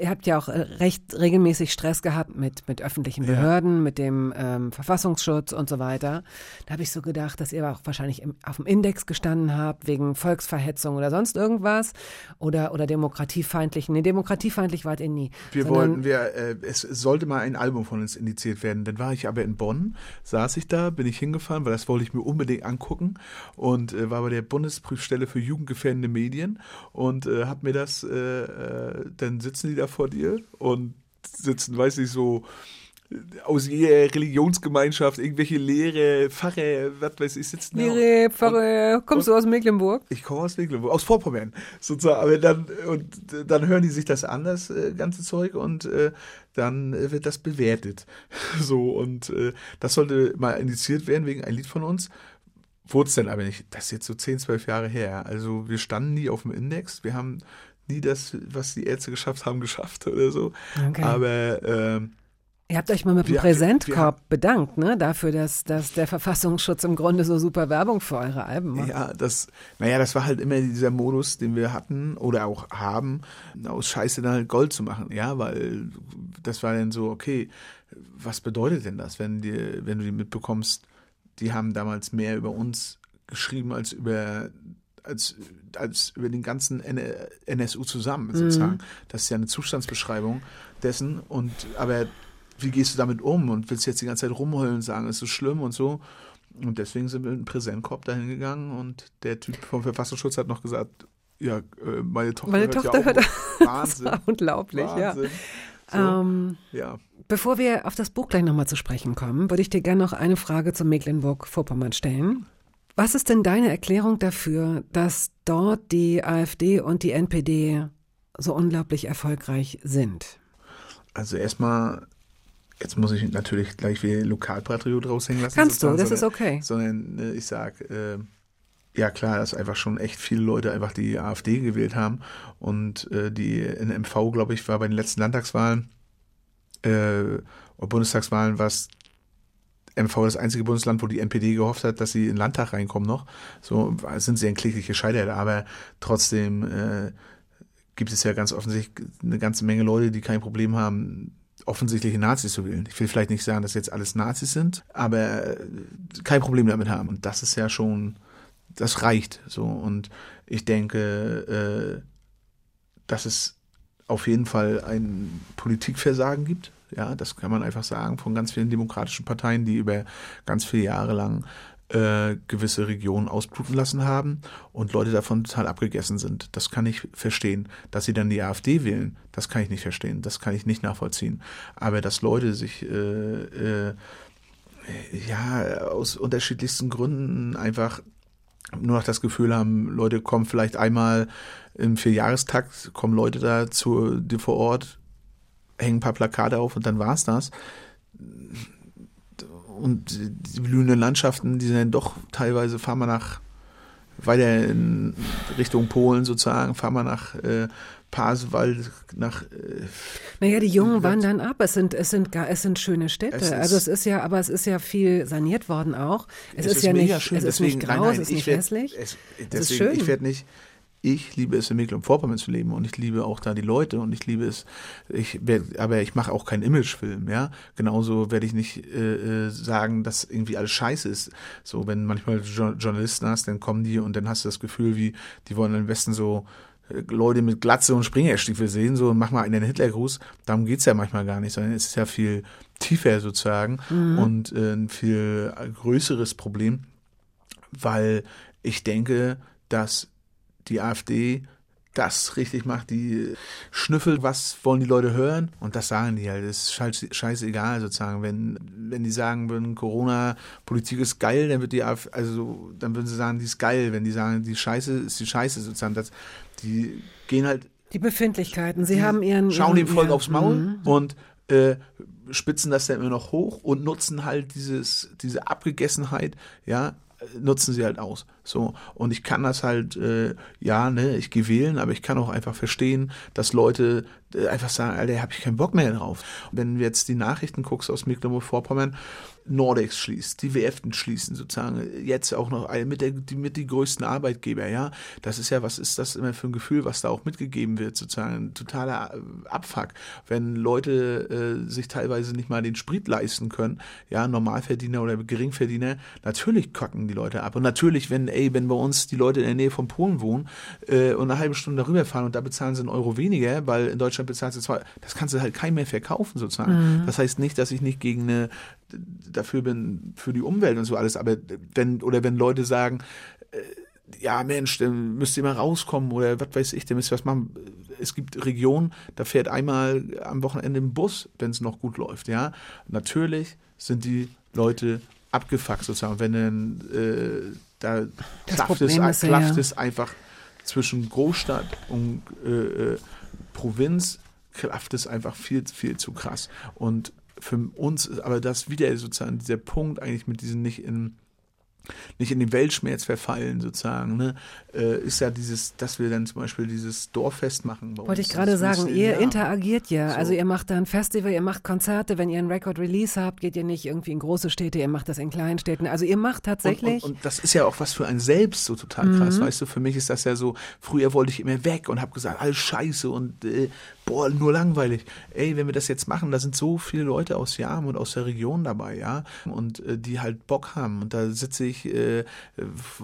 Ihr habt ja auch äh, recht regelmäßig Stress gehabt mit, mit öffentlichen Behörden, mit dem ähm, Verfassungsschutz und so weiter. Da habe ich so gedacht, dass ihr auch wahrscheinlich im, auf dem Index gestanden habt, wegen Volksverhetzung oder sonst irgendwas. Oder, oder demokratiefeindlich. Nee, demokratiefeindlich wart ihr nie. Wir sondern- wollten, wir, äh, es sollte mal ein Album von uns indiziert werden. Dann war ich aber in Bonn, saß ich da, bin ich hingefahren, weil das wollte ich mir unbedingt angucken und äh, war bei der Bundesprüfstelle für jugendgefährdende Medien und äh, hab mir das, äh, äh, dann sitzen die da vor dir und sitzen, weiß ich, so aus jeder Religionsgemeinschaft, irgendwelche Lehre, Pfarrer, was weiß ich, sitzen da. Miri, Pfarrer, kommst du aus Mecklenburg? Ich komme aus Mecklenburg, aus Vorpommern sozusagen. Aber dann, und dann hören die sich das an, das äh, ganze Zeug, und äh, dann äh, wird das bewertet. So, und äh, das sollte mal initiiert werden wegen ein Lied von uns. Wurde es dann aber nicht. Das ist jetzt so 10, 12 Jahre her. Also wir standen nie auf dem Index. Wir haben nie das, was die Ärzte geschafft haben, geschafft oder so. Okay. Aber ähm, Ihr habt euch mal mit dem Präsentkorb bedankt, ne? Dafür, dass, dass der Verfassungsschutz im Grunde so super Werbung für eure Alben macht. Ja, das, naja, das war halt immer dieser Modus, den wir hatten oder auch haben, aus Scheiße dann halt Gold zu machen, ja, weil das war dann so, okay, was bedeutet denn das, wenn dir, wenn du die mitbekommst, die haben damals mehr über uns geschrieben als über als, als über den ganzen NSU zusammen sozusagen. Das ist ja eine Zustandsbeschreibung dessen und aber wie gehst du damit um und willst jetzt die ganze Zeit rumheulen und sagen, es ist so schlimm und so. Und deswegen sind wir mit einem Präsentkorb dahin gegangen und der Typ vom Verfassungsschutz hat noch gesagt, ja, äh, meine Tochter Meine hört Tochter ja auch hört das. Wahnsinn. Das war unglaublich, Wahnsinn. So, ja. Ähm, ja. bevor wir auf das Buch gleich nochmal zu sprechen kommen, würde ich dir gerne noch eine Frage zu Mecklenburg-Vorpommern stellen. Was ist denn deine Erklärung dafür, dass dort die AfD und die NPD so unglaublich erfolgreich sind? Also erstmal, jetzt muss ich natürlich gleich wie Lokalpatriot raushängen lassen. Kannst du, das ist sondern- okay. Sondern äh, ich sag, äh, ja klar, dass einfach schon echt viele Leute einfach die AfD gewählt haben und äh, die in MV, glaube ich, war bei den letzten Landtagswahlen äh, oder Bundestagswahlen war es MV das einzige Bundesland, wo die NPD gehofft hat, dass sie in den Landtag reinkommen noch. So sind sie ein kläglich gescheitert, aber trotzdem äh, gibt es ja ganz offensichtlich eine ganze Menge Leute, die kein Problem haben, offensichtliche Nazis zu wählen. Ich will vielleicht nicht sagen, dass jetzt alles Nazis sind, aber äh, kein Problem damit haben. Und das ist ja schon, das reicht so. Und ich denke, äh, dass es auf jeden Fall ein Politikversagen gibt. Ja, das kann man einfach sagen von ganz vielen demokratischen Parteien, die über ganz viele Jahre lang äh, gewisse Regionen ausbluten lassen haben und Leute davon total abgegessen sind. Das kann ich verstehen. Dass sie dann die AfD wählen, das kann ich nicht verstehen. Das kann ich nicht nachvollziehen. Aber dass Leute sich äh, äh, ja aus unterschiedlichsten Gründen einfach nur noch das Gefühl haben, Leute kommen vielleicht einmal im Vierjahrestakt, kommen Leute da zu dir vor Ort, hängen ein paar Plakate auf und dann war's das. Und die blühenden Landschaften, die sind dann doch teilweise, fahren wir nach, weiter in Richtung Polen sozusagen, fahren wir nach äh, Pasewalk, nach äh, Naja, die Jungen wandern ab. Es sind, es sind, es sind schöne Städte. Es ist- also es ist ja, aber es ist ja viel saniert worden auch. Es, Es ist, ja mega nicht, schön, es ist deswegen- nicht grau, nein, nein, es ist ich nicht werd- hässlich. Es, Es ist deswegen, schön. ich werde nicht, ich liebe es in Mecklenburg-Vorpommern zu leben und ich liebe auch da die Leute und ich liebe es, ich werd, aber ich mache auch keinen Imagefilm, ja. Genauso werde ich nicht äh, äh, sagen, dass irgendwie alles scheiße ist. So, wenn manchmal jo Journalisten hast, dann kommen die und dann hast du das Gefühl, wie, die wollen am besten so äh, Leute mit Glatze und Springerstiefel sehen, so und mach mal einen Hitlergruß. Darum geht's ja manchmal gar nicht, sondern es ist ja viel tiefer sozusagen und äh, ein viel größeres Problem weil ich denke, dass die AfD das richtig macht, die schnüffelt, was wollen die Leute hören und das sagen die halt, das ist scheiß- scheißegal sozusagen, wenn, wenn die sagen würden, Corona-Politik ist geil, dann wird die AfD, also dann würden sie sagen, die ist geil, wenn die sagen, die Scheiße ist die Scheiße sozusagen, das, die gehen halt Die Befindlichkeiten. Sie haben ihren. schauen ihren, dem Volk ja. aufs Maul Mhm. und äh, spitzen das dann immer noch hoch und nutzen halt dieses diese Abgegessenheit, ja, nutzen sie halt aus. So und ich kann das halt äh, ja, ne, ich gehe wählen, aber ich kann auch einfach verstehen, dass Leute äh, einfach sagen, Alter, habe ich keinen Bock mehr drauf. Wenn du jetzt die Nachrichten guckst aus Mecklenburg-Vorpommern, Nordex schließt, die Werften schließen sozusagen, jetzt auch noch mit der die, mit die größten Arbeitgeber, ja. Das ist ja, was ist das immer für ein Gefühl, was da auch mitgegeben wird, sozusagen ein totaler äh, Abfuck, wenn Leute äh, sich teilweise nicht mal den Sprit leisten können, ja, Normalverdiener oder Geringverdiener, natürlich kacken die Leute ab und natürlich, wenn ey, wenn bei uns die Leute in der Nähe von Polen wohnen äh, und eine halbe Stunde darüber fahren und da bezahlen sie einen Euro weniger, weil in Deutschland bezahlt sie zwei, das kannst du halt keinem mehr verkaufen sozusagen. Das heißt nicht, dass ich nicht gegen eine dafür bin für die Umwelt und so alles, aber wenn oder wenn Leute sagen, äh, ja Mensch, dann müsst ihr mal rauskommen oder was weiß ich, dann müsst ihr was machen. Es gibt Regionen, da fährt einmal am Wochenende ein Bus, wenn es noch gut läuft, ja. Natürlich sind die Leute abgefuckt sozusagen, wenn dann äh, da klafft es, ist klafft ja. es einfach zwischen Großstadt und äh, äh, Provinz klafft es einfach viel, viel zu krass. Und für uns ist aber das wieder sozusagen dieser Punkt eigentlich mit diesen nicht in nicht in den Weltschmerz verfallen sozusagen, ne, äh, ist ja dieses, dass wir dann zum Beispiel dieses Dorffest machen. Wollte ich gerade sagen, ihr Jahr. interagiert ja. So. Also ihr macht da ein Festival, ihr macht Konzerte, wenn ihr ein Record-Release habt, geht ihr nicht irgendwie in große Städte, ihr macht das in kleinen Städten. Also ihr macht tatsächlich. Und, und, und das ist ja auch was für ein selbst so total krass, weißt du, für mich ist das ja so, früher wollte ich immer weg und habe gesagt, alles scheiße und äh, boah, nur langweilig. Ey, wenn wir das jetzt machen, da sind so viele Leute aus Jam und aus der Region dabei, ja, und äh, die halt Bock haben. Und da sitze ich äh,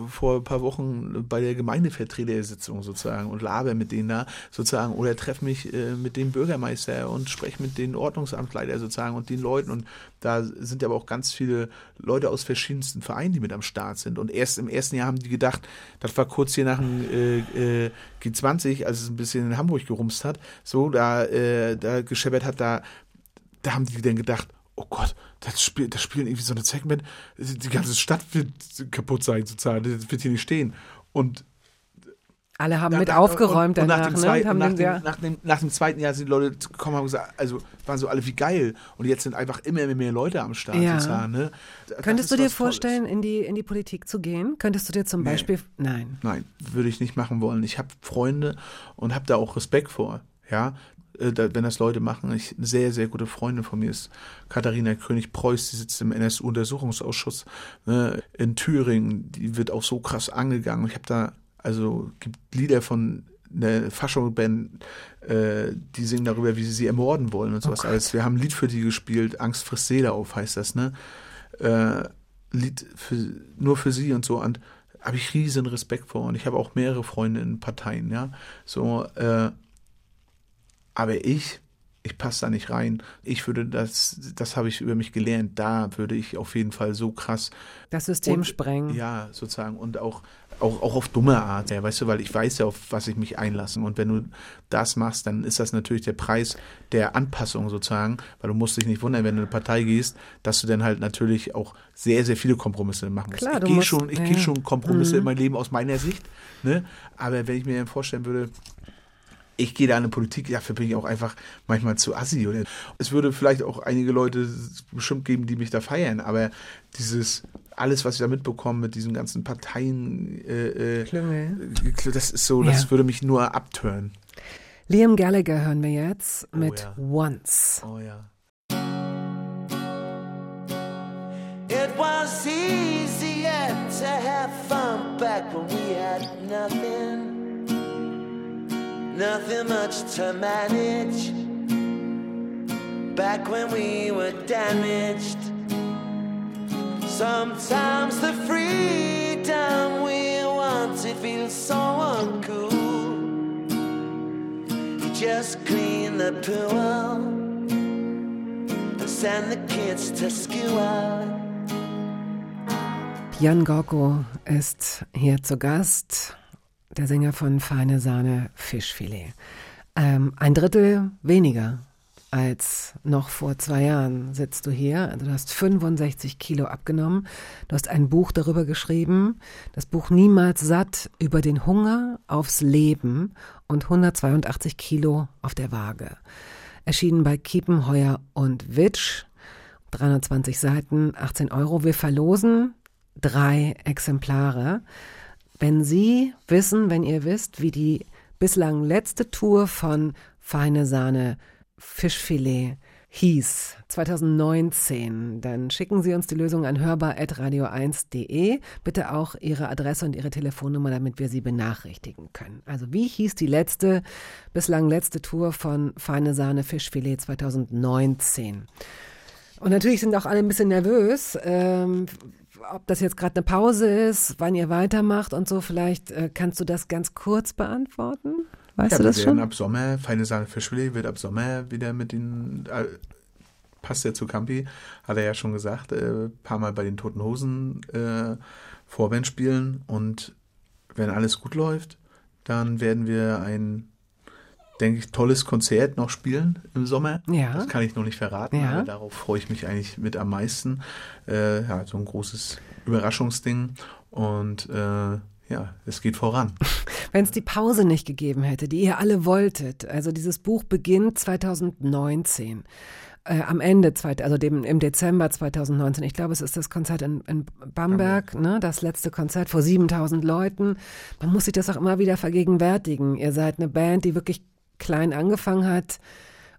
vor ein paar Wochen bei der Gemeindevertretersitzung sozusagen und laber mit denen da sozusagen oder treffe mich äh, mit dem Bürgermeister und spreche mit den Ordnungsamtleiter sozusagen und den Leuten und da sind aber auch ganz viele Leute aus verschiedensten Vereinen, die mit am Start sind. Und erst im ersten Jahr haben die gedacht, das war kurz hier nach dem äh, äh, G20, als es ein bisschen in Hamburg gerumst hat, so, da, äh, da gescheppert hat, da, da haben die dann gedacht, oh Gott, das, Spiel, das spielen irgendwie so eine Segment, die ganze Stadt wird kaputt sein, sozusagen, das wird hier nicht stehen. Und alle haben da- mit da- aufgeräumt und, und nach, danach, dem ne? zweiten, Und haben nach, den, dem, ja, nach, dem, nach dem zweiten Jahr sind die Leute gekommen und haben gesagt, also waren so alle wie geil. Und jetzt sind einfach immer mehr Leute am Start. Ja. sozusagen, ne? Das Könntest du dir Tolles. vorstellen, in die, in die Politik zu gehen? Könntest du dir zum Nee. Beispiel. Nein. Nein, würde ich nicht machen wollen. Ich habe Freunde und habe da auch Respekt vor. Ja, Äh, wenn das Leute machen. Ich, eine sehr, sehr gute Freundin von mir ist Katharina König-Preuß, die sitzt im NSU-Untersuchungsausschuss ne, in Thüringen. Die wird auch so krass angegangen. Ich habe da, also gibt Lieder von einer Faschung-Band, äh, die singen darüber, wie sie sie ermorden wollen und sowas alles. Wir haben ein Lied für die gespielt, Angst frisst Seele auf heißt das, ne? Äh, Lied für, nur für sie und so. Und habe ich riesen Respekt vor. Und ich habe auch mehrere Freunde in Parteien, ja. So, äh, aber ich, ich passe da nicht rein. Ich würde das, das habe ich über mich gelernt. Da würde ich auf jeden Fall so krass Das System und, sprengen. Ja, sozusagen. Und auch, auch, auch auf dumme Art. Ja, weißt du, weil ich weiß ja, auf was ich mich einlasse. Und wenn du das machst, dann ist das natürlich der Preis der Anpassung sozusagen. Weil du musst dich nicht wundern, wenn du in eine Partei gehst, dass du dann halt natürlich auch sehr, sehr viele Kompromisse machen musst. Klar, ich gehe schon, ich ja. gehe schon Kompromisse Mhm. in mein Leben aus meiner Sicht. Ne? Aber wenn ich mir dann vorstellen würde, ich gehe da in eine Politik, dafür bin ich auch einfach manchmal zu assi. Oder es würde vielleicht auch einige Leute bestimmt geben, die mich da feiern, aber dieses, alles, was ich da mitbekomme mit diesen ganzen Parteien, äh, äh, Klüngel. das ist so, Ja. das würde mich nur abtören. Liam Gallagher hören wir jetzt Oh mit ja. Once. Oh ja. It was easier to have fun back when we had nothing, nothing much to manage. Back when we were damaged, sometimes the freedom we wanted feels so uncool. You just clean the pool and send the kids to school. Jan Gorko ist hier zu Gast, der Sänger von Feine Sahne Fischfilet. Ähm, ein Drittel weniger als noch vor zwei Jahren sitzt du hier. Also du hast 65 Kilo abgenommen. Du hast ein Buch darüber geschrieben, das Buch Niemals satt über den Hunger aufs Leben und 182 Kilo auf der Waage. Erschienen bei Kiepenheuer und Witsch. 320 Seiten, 18 Euro. Wir verlosen drei Exemplare. Wenn Sie wissen, wenn ihr wisst, wie die bislang letzte Tour von Feine Sahne Fischfilet hieß, 2019, dann schicken Sie uns die Lösung an hörbar.radio1.de. Bitte auch Ihre Adresse und Ihre Telefonnummer, damit wir Sie benachrichtigen können. Also wie hieß die letzte, bislang letzte Tour von Feine Sahne Fischfilet 2019? Und natürlich sind auch alle ein bisschen nervös, ähm, ob das jetzt gerade eine Pause ist, wann ihr weitermacht und so. Vielleicht äh, kannst du das ganz kurz beantworten. Weißt ja, du das schon? ab Sommer, Feine Sahne Fischfilet wird ab Sommer wieder mit den, äh, passt ja zu Campi, hat er ja schon gesagt, äh, paar Mal bei den Toten Hosen äh, Vorband spielen und wenn alles gut läuft, dann werden wir ein, denke ich, tolles Konzert noch spielen im Sommer. Ja. Das kann ich noch nicht verraten, Ja. aber darauf freue ich mich eigentlich mit am meisten. Äh, ja, so ein großes Überraschungsding und äh, ja, es geht voran. Wenn es die Pause nicht gegeben hätte, die ihr alle wolltet, also dieses Buch beginnt 2019. äh, am Ende, also dem, im Dezember 2019, ich glaube, es ist das Konzert in, in Bamberg, ne, das letzte Konzert vor 7000 Leuten. Man muss sich das auch immer wieder vergegenwärtigen. Ihr seid eine Band, die wirklich klein angefangen hat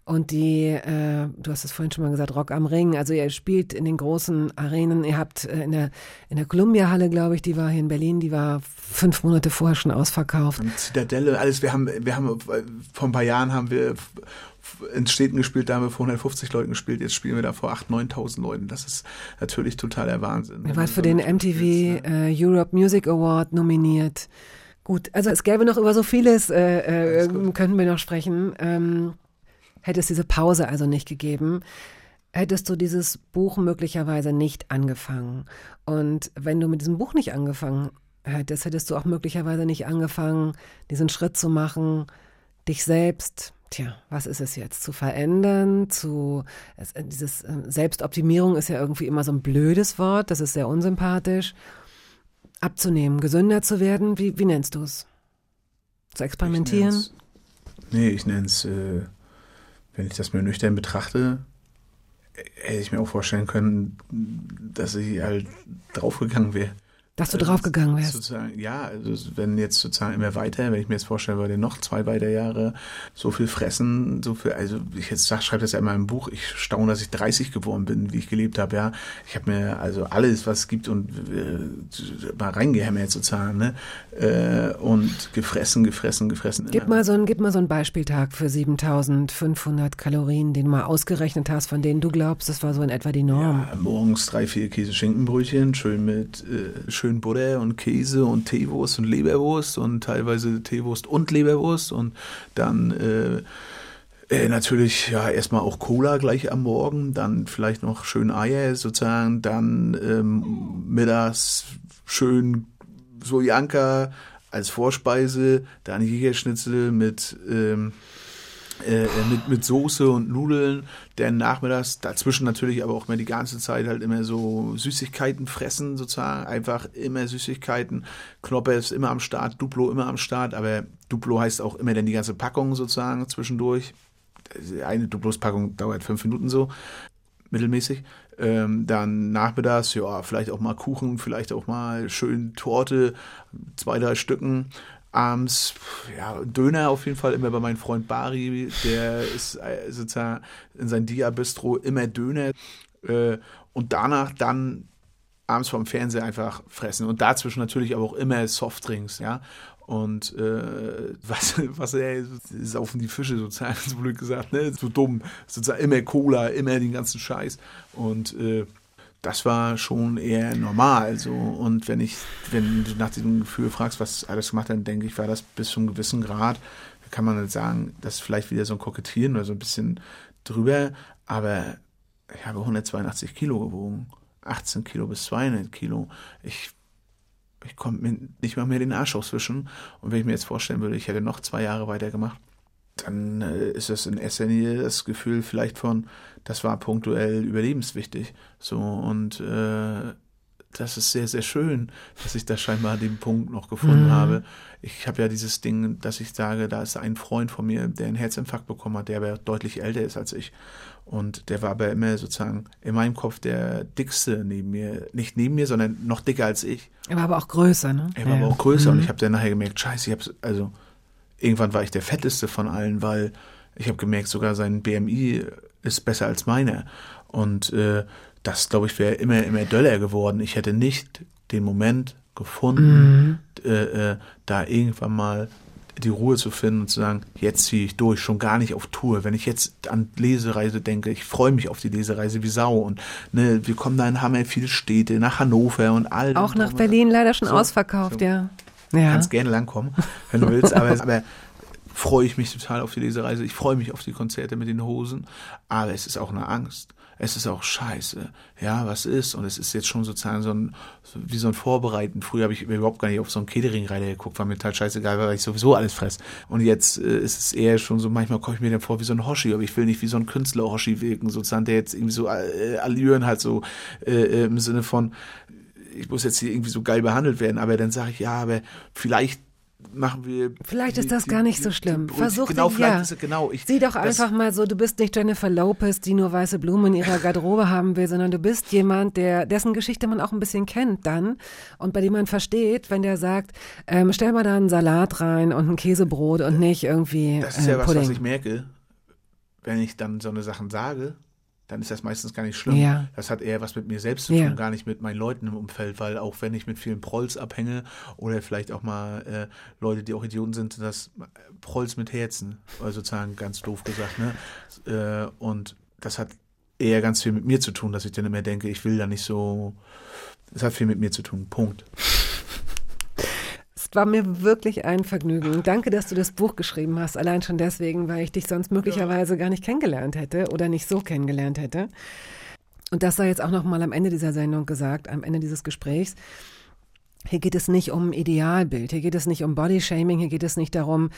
und die, äh, du hast es vorhin schon mal gesagt, Rock am Ring. Also ihr spielt in den großen Arenen. Ihr habt äh, in der in der Columbia Halle, glaube ich, die war hier in Berlin, die war fünf Monate vorher schon ausverkauft. Und Zitadelle, alles. Wir haben, wir haben vor ein paar Jahren haben wir in Städten gespielt, da haben wir vor 150 Leuten gespielt. Jetzt spielen wir da vor 8.000, 9.000 Leuten. Das ist natürlich total der Wahnsinn. Ihr wart für den MTV äh, Europe Music Award nominiert. Gut, also es gäbe noch über so vieles, äh, äh, könnten wir noch sprechen. Ähm, Hätte es diese Pause also nicht gegeben, hättest du dieses Buch möglicherweise nicht angefangen. Und wenn du mit diesem Buch nicht angefangen hättest, hättest du auch möglicherweise nicht angefangen, diesen Schritt zu machen, dich selbst, tja, was ist es jetzt, zu verändern, zu, es, dieses äh, Selbstoptimierung ist ja irgendwie immer so ein blödes Wort, das ist sehr unsympathisch, abzunehmen, gesünder zu werden, wie, wie nennst du es? Zu experimentieren? Ich nee, ich nenne es äh, wenn ich das mir nüchtern betrachte, hätte ich mir auch vorstellen können, dass ich halt draufgegangen wäre. Dass du draufgegangen wärst. Sozusagen, ja, also wenn jetzt sozusagen immer weiter, wenn ich mir jetzt vorstellen würde, noch zwei weitere Jahre so viel fressen, so viel, also ich jetzt sag, schreibe das ja in meinem Buch, ich staune, dass ich 30 geworden bin, wie ich gelebt habe, ja. Ich habe mir also alles, was es gibt und äh, mal reingehämmert sozusagen, ne? Äh, und gefressen, gefressen, gefressen. Gib mal so ein, gib mal so einen Beispieltag für 7500 Kalorien, den du mal ausgerechnet hast, von denen du glaubst, das war so in etwa die Norm. Ja, morgens drei, vier Käse-Schinkenbrötchen, schön mit, äh, schön schön Butter und Käse und Teewurst und Leberwurst und teilweise Teewurst und Leberwurst und dann äh, äh, natürlich ja erstmal auch Cola gleich am Morgen, dann vielleicht noch schön Eier sozusagen, dann ähm, mittags schön Sojanka als Vorspeise, dann Jägerschnitzel mit ähm, äh, äh, mit, mit Soße und Nudeln, denn nachmittags dazwischen natürlich aber auch mehr die ganze Zeit halt immer so Süßigkeiten fressen, sozusagen, einfach immer Süßigkeiten. Knoppe ist immer am Start, Duplo immer am Start, aber Duplo heißt auch immer dann die ganze Packung sozusagen zwischendurch. Eine Duplos-Packung dauert fünf Minuten so, mittelmäßig. Ähm, dann nachmittags, ja, vielleicht auch mal Kuchen, vielleicht auch mal schön Torte, zwei, drei Stücken abends, ja, Döner auf jeden Fall immer bei meinem Freund Bari, der ist äh, sozusagen in sein Dia-Bistro immer Döner äh, und danach dann abends vom Fernseher einfach fressen und dazwischen natürlich aber auch immer Softdrinks, ja. Und äh, was, was er saufen die Fische sozusagen, so blöd gesagt, ne? So dumm. Sozusagen immer Cola, immer den ganzen Scheiß. Und äh, das war schon eher normal. So. Und wenn ich, wenn du nach diesem Gefühl fragst, was alles gemacht hat, dann denke ich, war das bis zu einem gewissen Grad, kann man nicht sagen, das ist vielleicht wieder so ein Kokettieren oder so ein bisschen drüber, aber ich habe 182 Kilo gewogen. 18 Kilo bis 200 Kilo. Ich, ich konnte mir nicht mal mehr den Arsch auswischen. Und wenn ich mir jetzt vorstellen würde, ich hätte noch zwei Jahre weitergemacht, dann äh, ist es in erster Linie das Gefühl vielleicht von, das war punktuell überlebenswichtig. So und äh, das ist sehr, sehr schön, dass ich da scheinbar den Punkt noch gefunden mhm. habe. Ich habe ja dieses Ding, dass ich sage, da ist ein Freund von mir, der einen Herzinfarkt bekommen hat, der aber deutlich älter ist als ich. Und der war aber immer sozusagen in meinem Kopf der dickste neben mir. Nicht neben mir, sondern noch dicker als ich. Er war aber auch größer, ne? Er war ja. aber auch größer mhm. und ich habe dann nachher gemerkt, scheiße, ich habe also irgendwann war ich der fetteste von allen, weil ich habe gemerkt, sogar sein BMI ist besser als meiner. Und äh, das, glaube ich, wäre immer, immer döller geworden. Ich hätte nicht den Moment gefunden, mhm. äh, äh, da irgendwann mal die Ruhe zu finden und zu sagen, jetzt ziehe ich durch, schon gar nicht auf Tour. Wenn ich jetzt an Lesereise denke, ich freue mich auf die Lesereise wie Sau. Und ne, wir kommen da in Hammer viele Städte, nach Hannover und all Auch nach Berlin leider schon so, ausverkauft, so. ja. Ja. Kannst gerne langkommen, wenn du willst, aber, aber freue ich mich total auf die Lesereise. Ich freue mich auf die Konzerte mit den Hosen, aber es ist auch eine Angst. Es ist auch scheiße. Ja, was ist? Und es ist jetzt schon sozusagen so ein, wie so ein Vorbereiten. Früher habe ich überhaupt gar nicht auf so einen Catering-Reiter geguckt, war mir total scheißegal, weil ich sowieso alles fress. Und jetzt äh, ist es eher schon so, manchmal komme ich mir dann vor wie so ein Hoshi, aber ich will nicht wie so ein Künstler-Hoshi wirken, sozusagen, der jetzt irgendwie so äh, Allüren halt so äh im Sinne von, ich muss jetzt hier irgendwie so geil behandelt werden, aber dann sage ich, ja, aber vielleicht machen wir. Vielleicht die- ist das die- gar nicht die- so schlimm. Versuch genau, dich, vielleicht ja. ist genau. Ich, Sieh doch einfach mal so, du bist nicht Jennifer Lopez, die nur weiße Blumen in ihrer Garderobe haben will, sondern du bist jemand, der, dessen Geschichte man auch ein bisschen kennt dann und bei dem man versteht, wenn der sagt, ähm, stell mal da einen Salat rein und ein Käsebrot und nicht irgendwie Das ist äh, ja was, Pudding. was ich merke, wenn ich dann so eine Sachen sage, dann ist das meistens gar nicht schlimm. Ja. Das hat eher was mit mir selbst zu Ja. tun, gar nicht mit meinen Leuten im Umfeld, weil auch wenn ich mit vielen Prolls abhänge oder vielleicht auch mal äh, Leute, die auch Idioten sind, sind das Prolls mit Herzen, also sozusagen ganz doof gesagt. Ne? Äh, und das hat eher ganz viel mit mir zu tun, dass ich dann immer denke, ich will da nicht so. Es hat viel mit mir zu tun. Punkt. Es war mir wirklich ein Vergnügen. Danke, dass du das Buch geschrieben hast. Allein schon deswegen, weil ich dich sonst möglicherweise gar nicht kennengelernt hätte oder nicht so kennengelernt hätte. Und das sei jetzt auch noch mal am Ende dieser Sendung gesagt, am Ende dieses Gesprächs. Hier geht es nicht um Idealbild, hier geht es nicht um Bodyshaming, hier geht es nicht darum,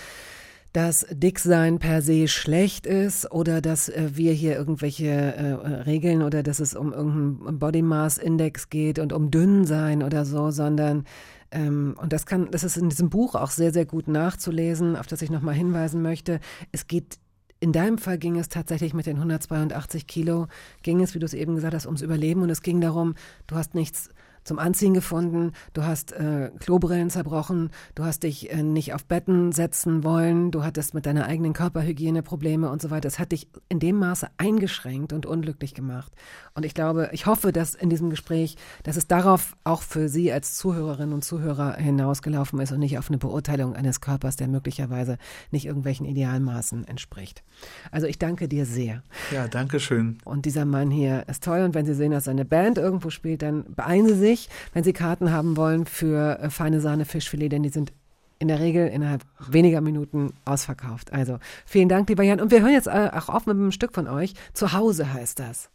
dass Dicksein per se schlecht ist oder dass äh, wir hier irgendwelche äh, Regeln oder dass es um irgendeinen Body Mass Index geht und um dünn sein oder so, sondern ähm, und das kann, das ist in diesem Buch auch sehr, sehr gut nachzulesen, auf das ich nochmal hinweisen möchte. Es geht in deinem Fall ging es tatsächlich mit den 182 Kilo, ging es, wie du es eben gesagt hast, ums Überleben und es ging darum, du hast nichts zum Anziehen gefunden, du hast äh, Klobrillen zerbrochen, du hast dich äh, nicht auf Betten setzen wollen, du hattest mit deiner eigenen Körperhygiene Probleme und so weiter. Es hat dich in dem Maße eingeschränkt und unglücklich gemacht. Und ich glaube, ich hoffe, dass in diesem Gespräch, dass es darauf auch für Sie als Zuhörerinnen und Zuhörer hinausgelaufen ist und nicht auf eine Beurteilung eines Körpers, der möglicherweise nicht irgendwelchen Idealmaßen entspricht. Also ich danke dir sehr. Ja, danke schön. Und dieser Mann hier ist toll. Und wenn Sie sehen, dass seine Band irgendwo spielt, dann beeilen Sie sich, wenn Sie Karten haben wollen für äh, feine Sahne Fischfilet, denn die sind in der Regel innerhalb weniger Minuten ausverkauft. Also vielen Dank, lieber Jan. Und wir hören jetzt äh, auch auf mit einem Stück von euch. Zu Hause heißt das.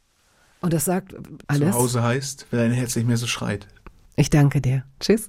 Und das sagt alles. Zu Hause heißt, wenn dein Herz nicht mehr so schreit. Ich danke dir. Tschüss.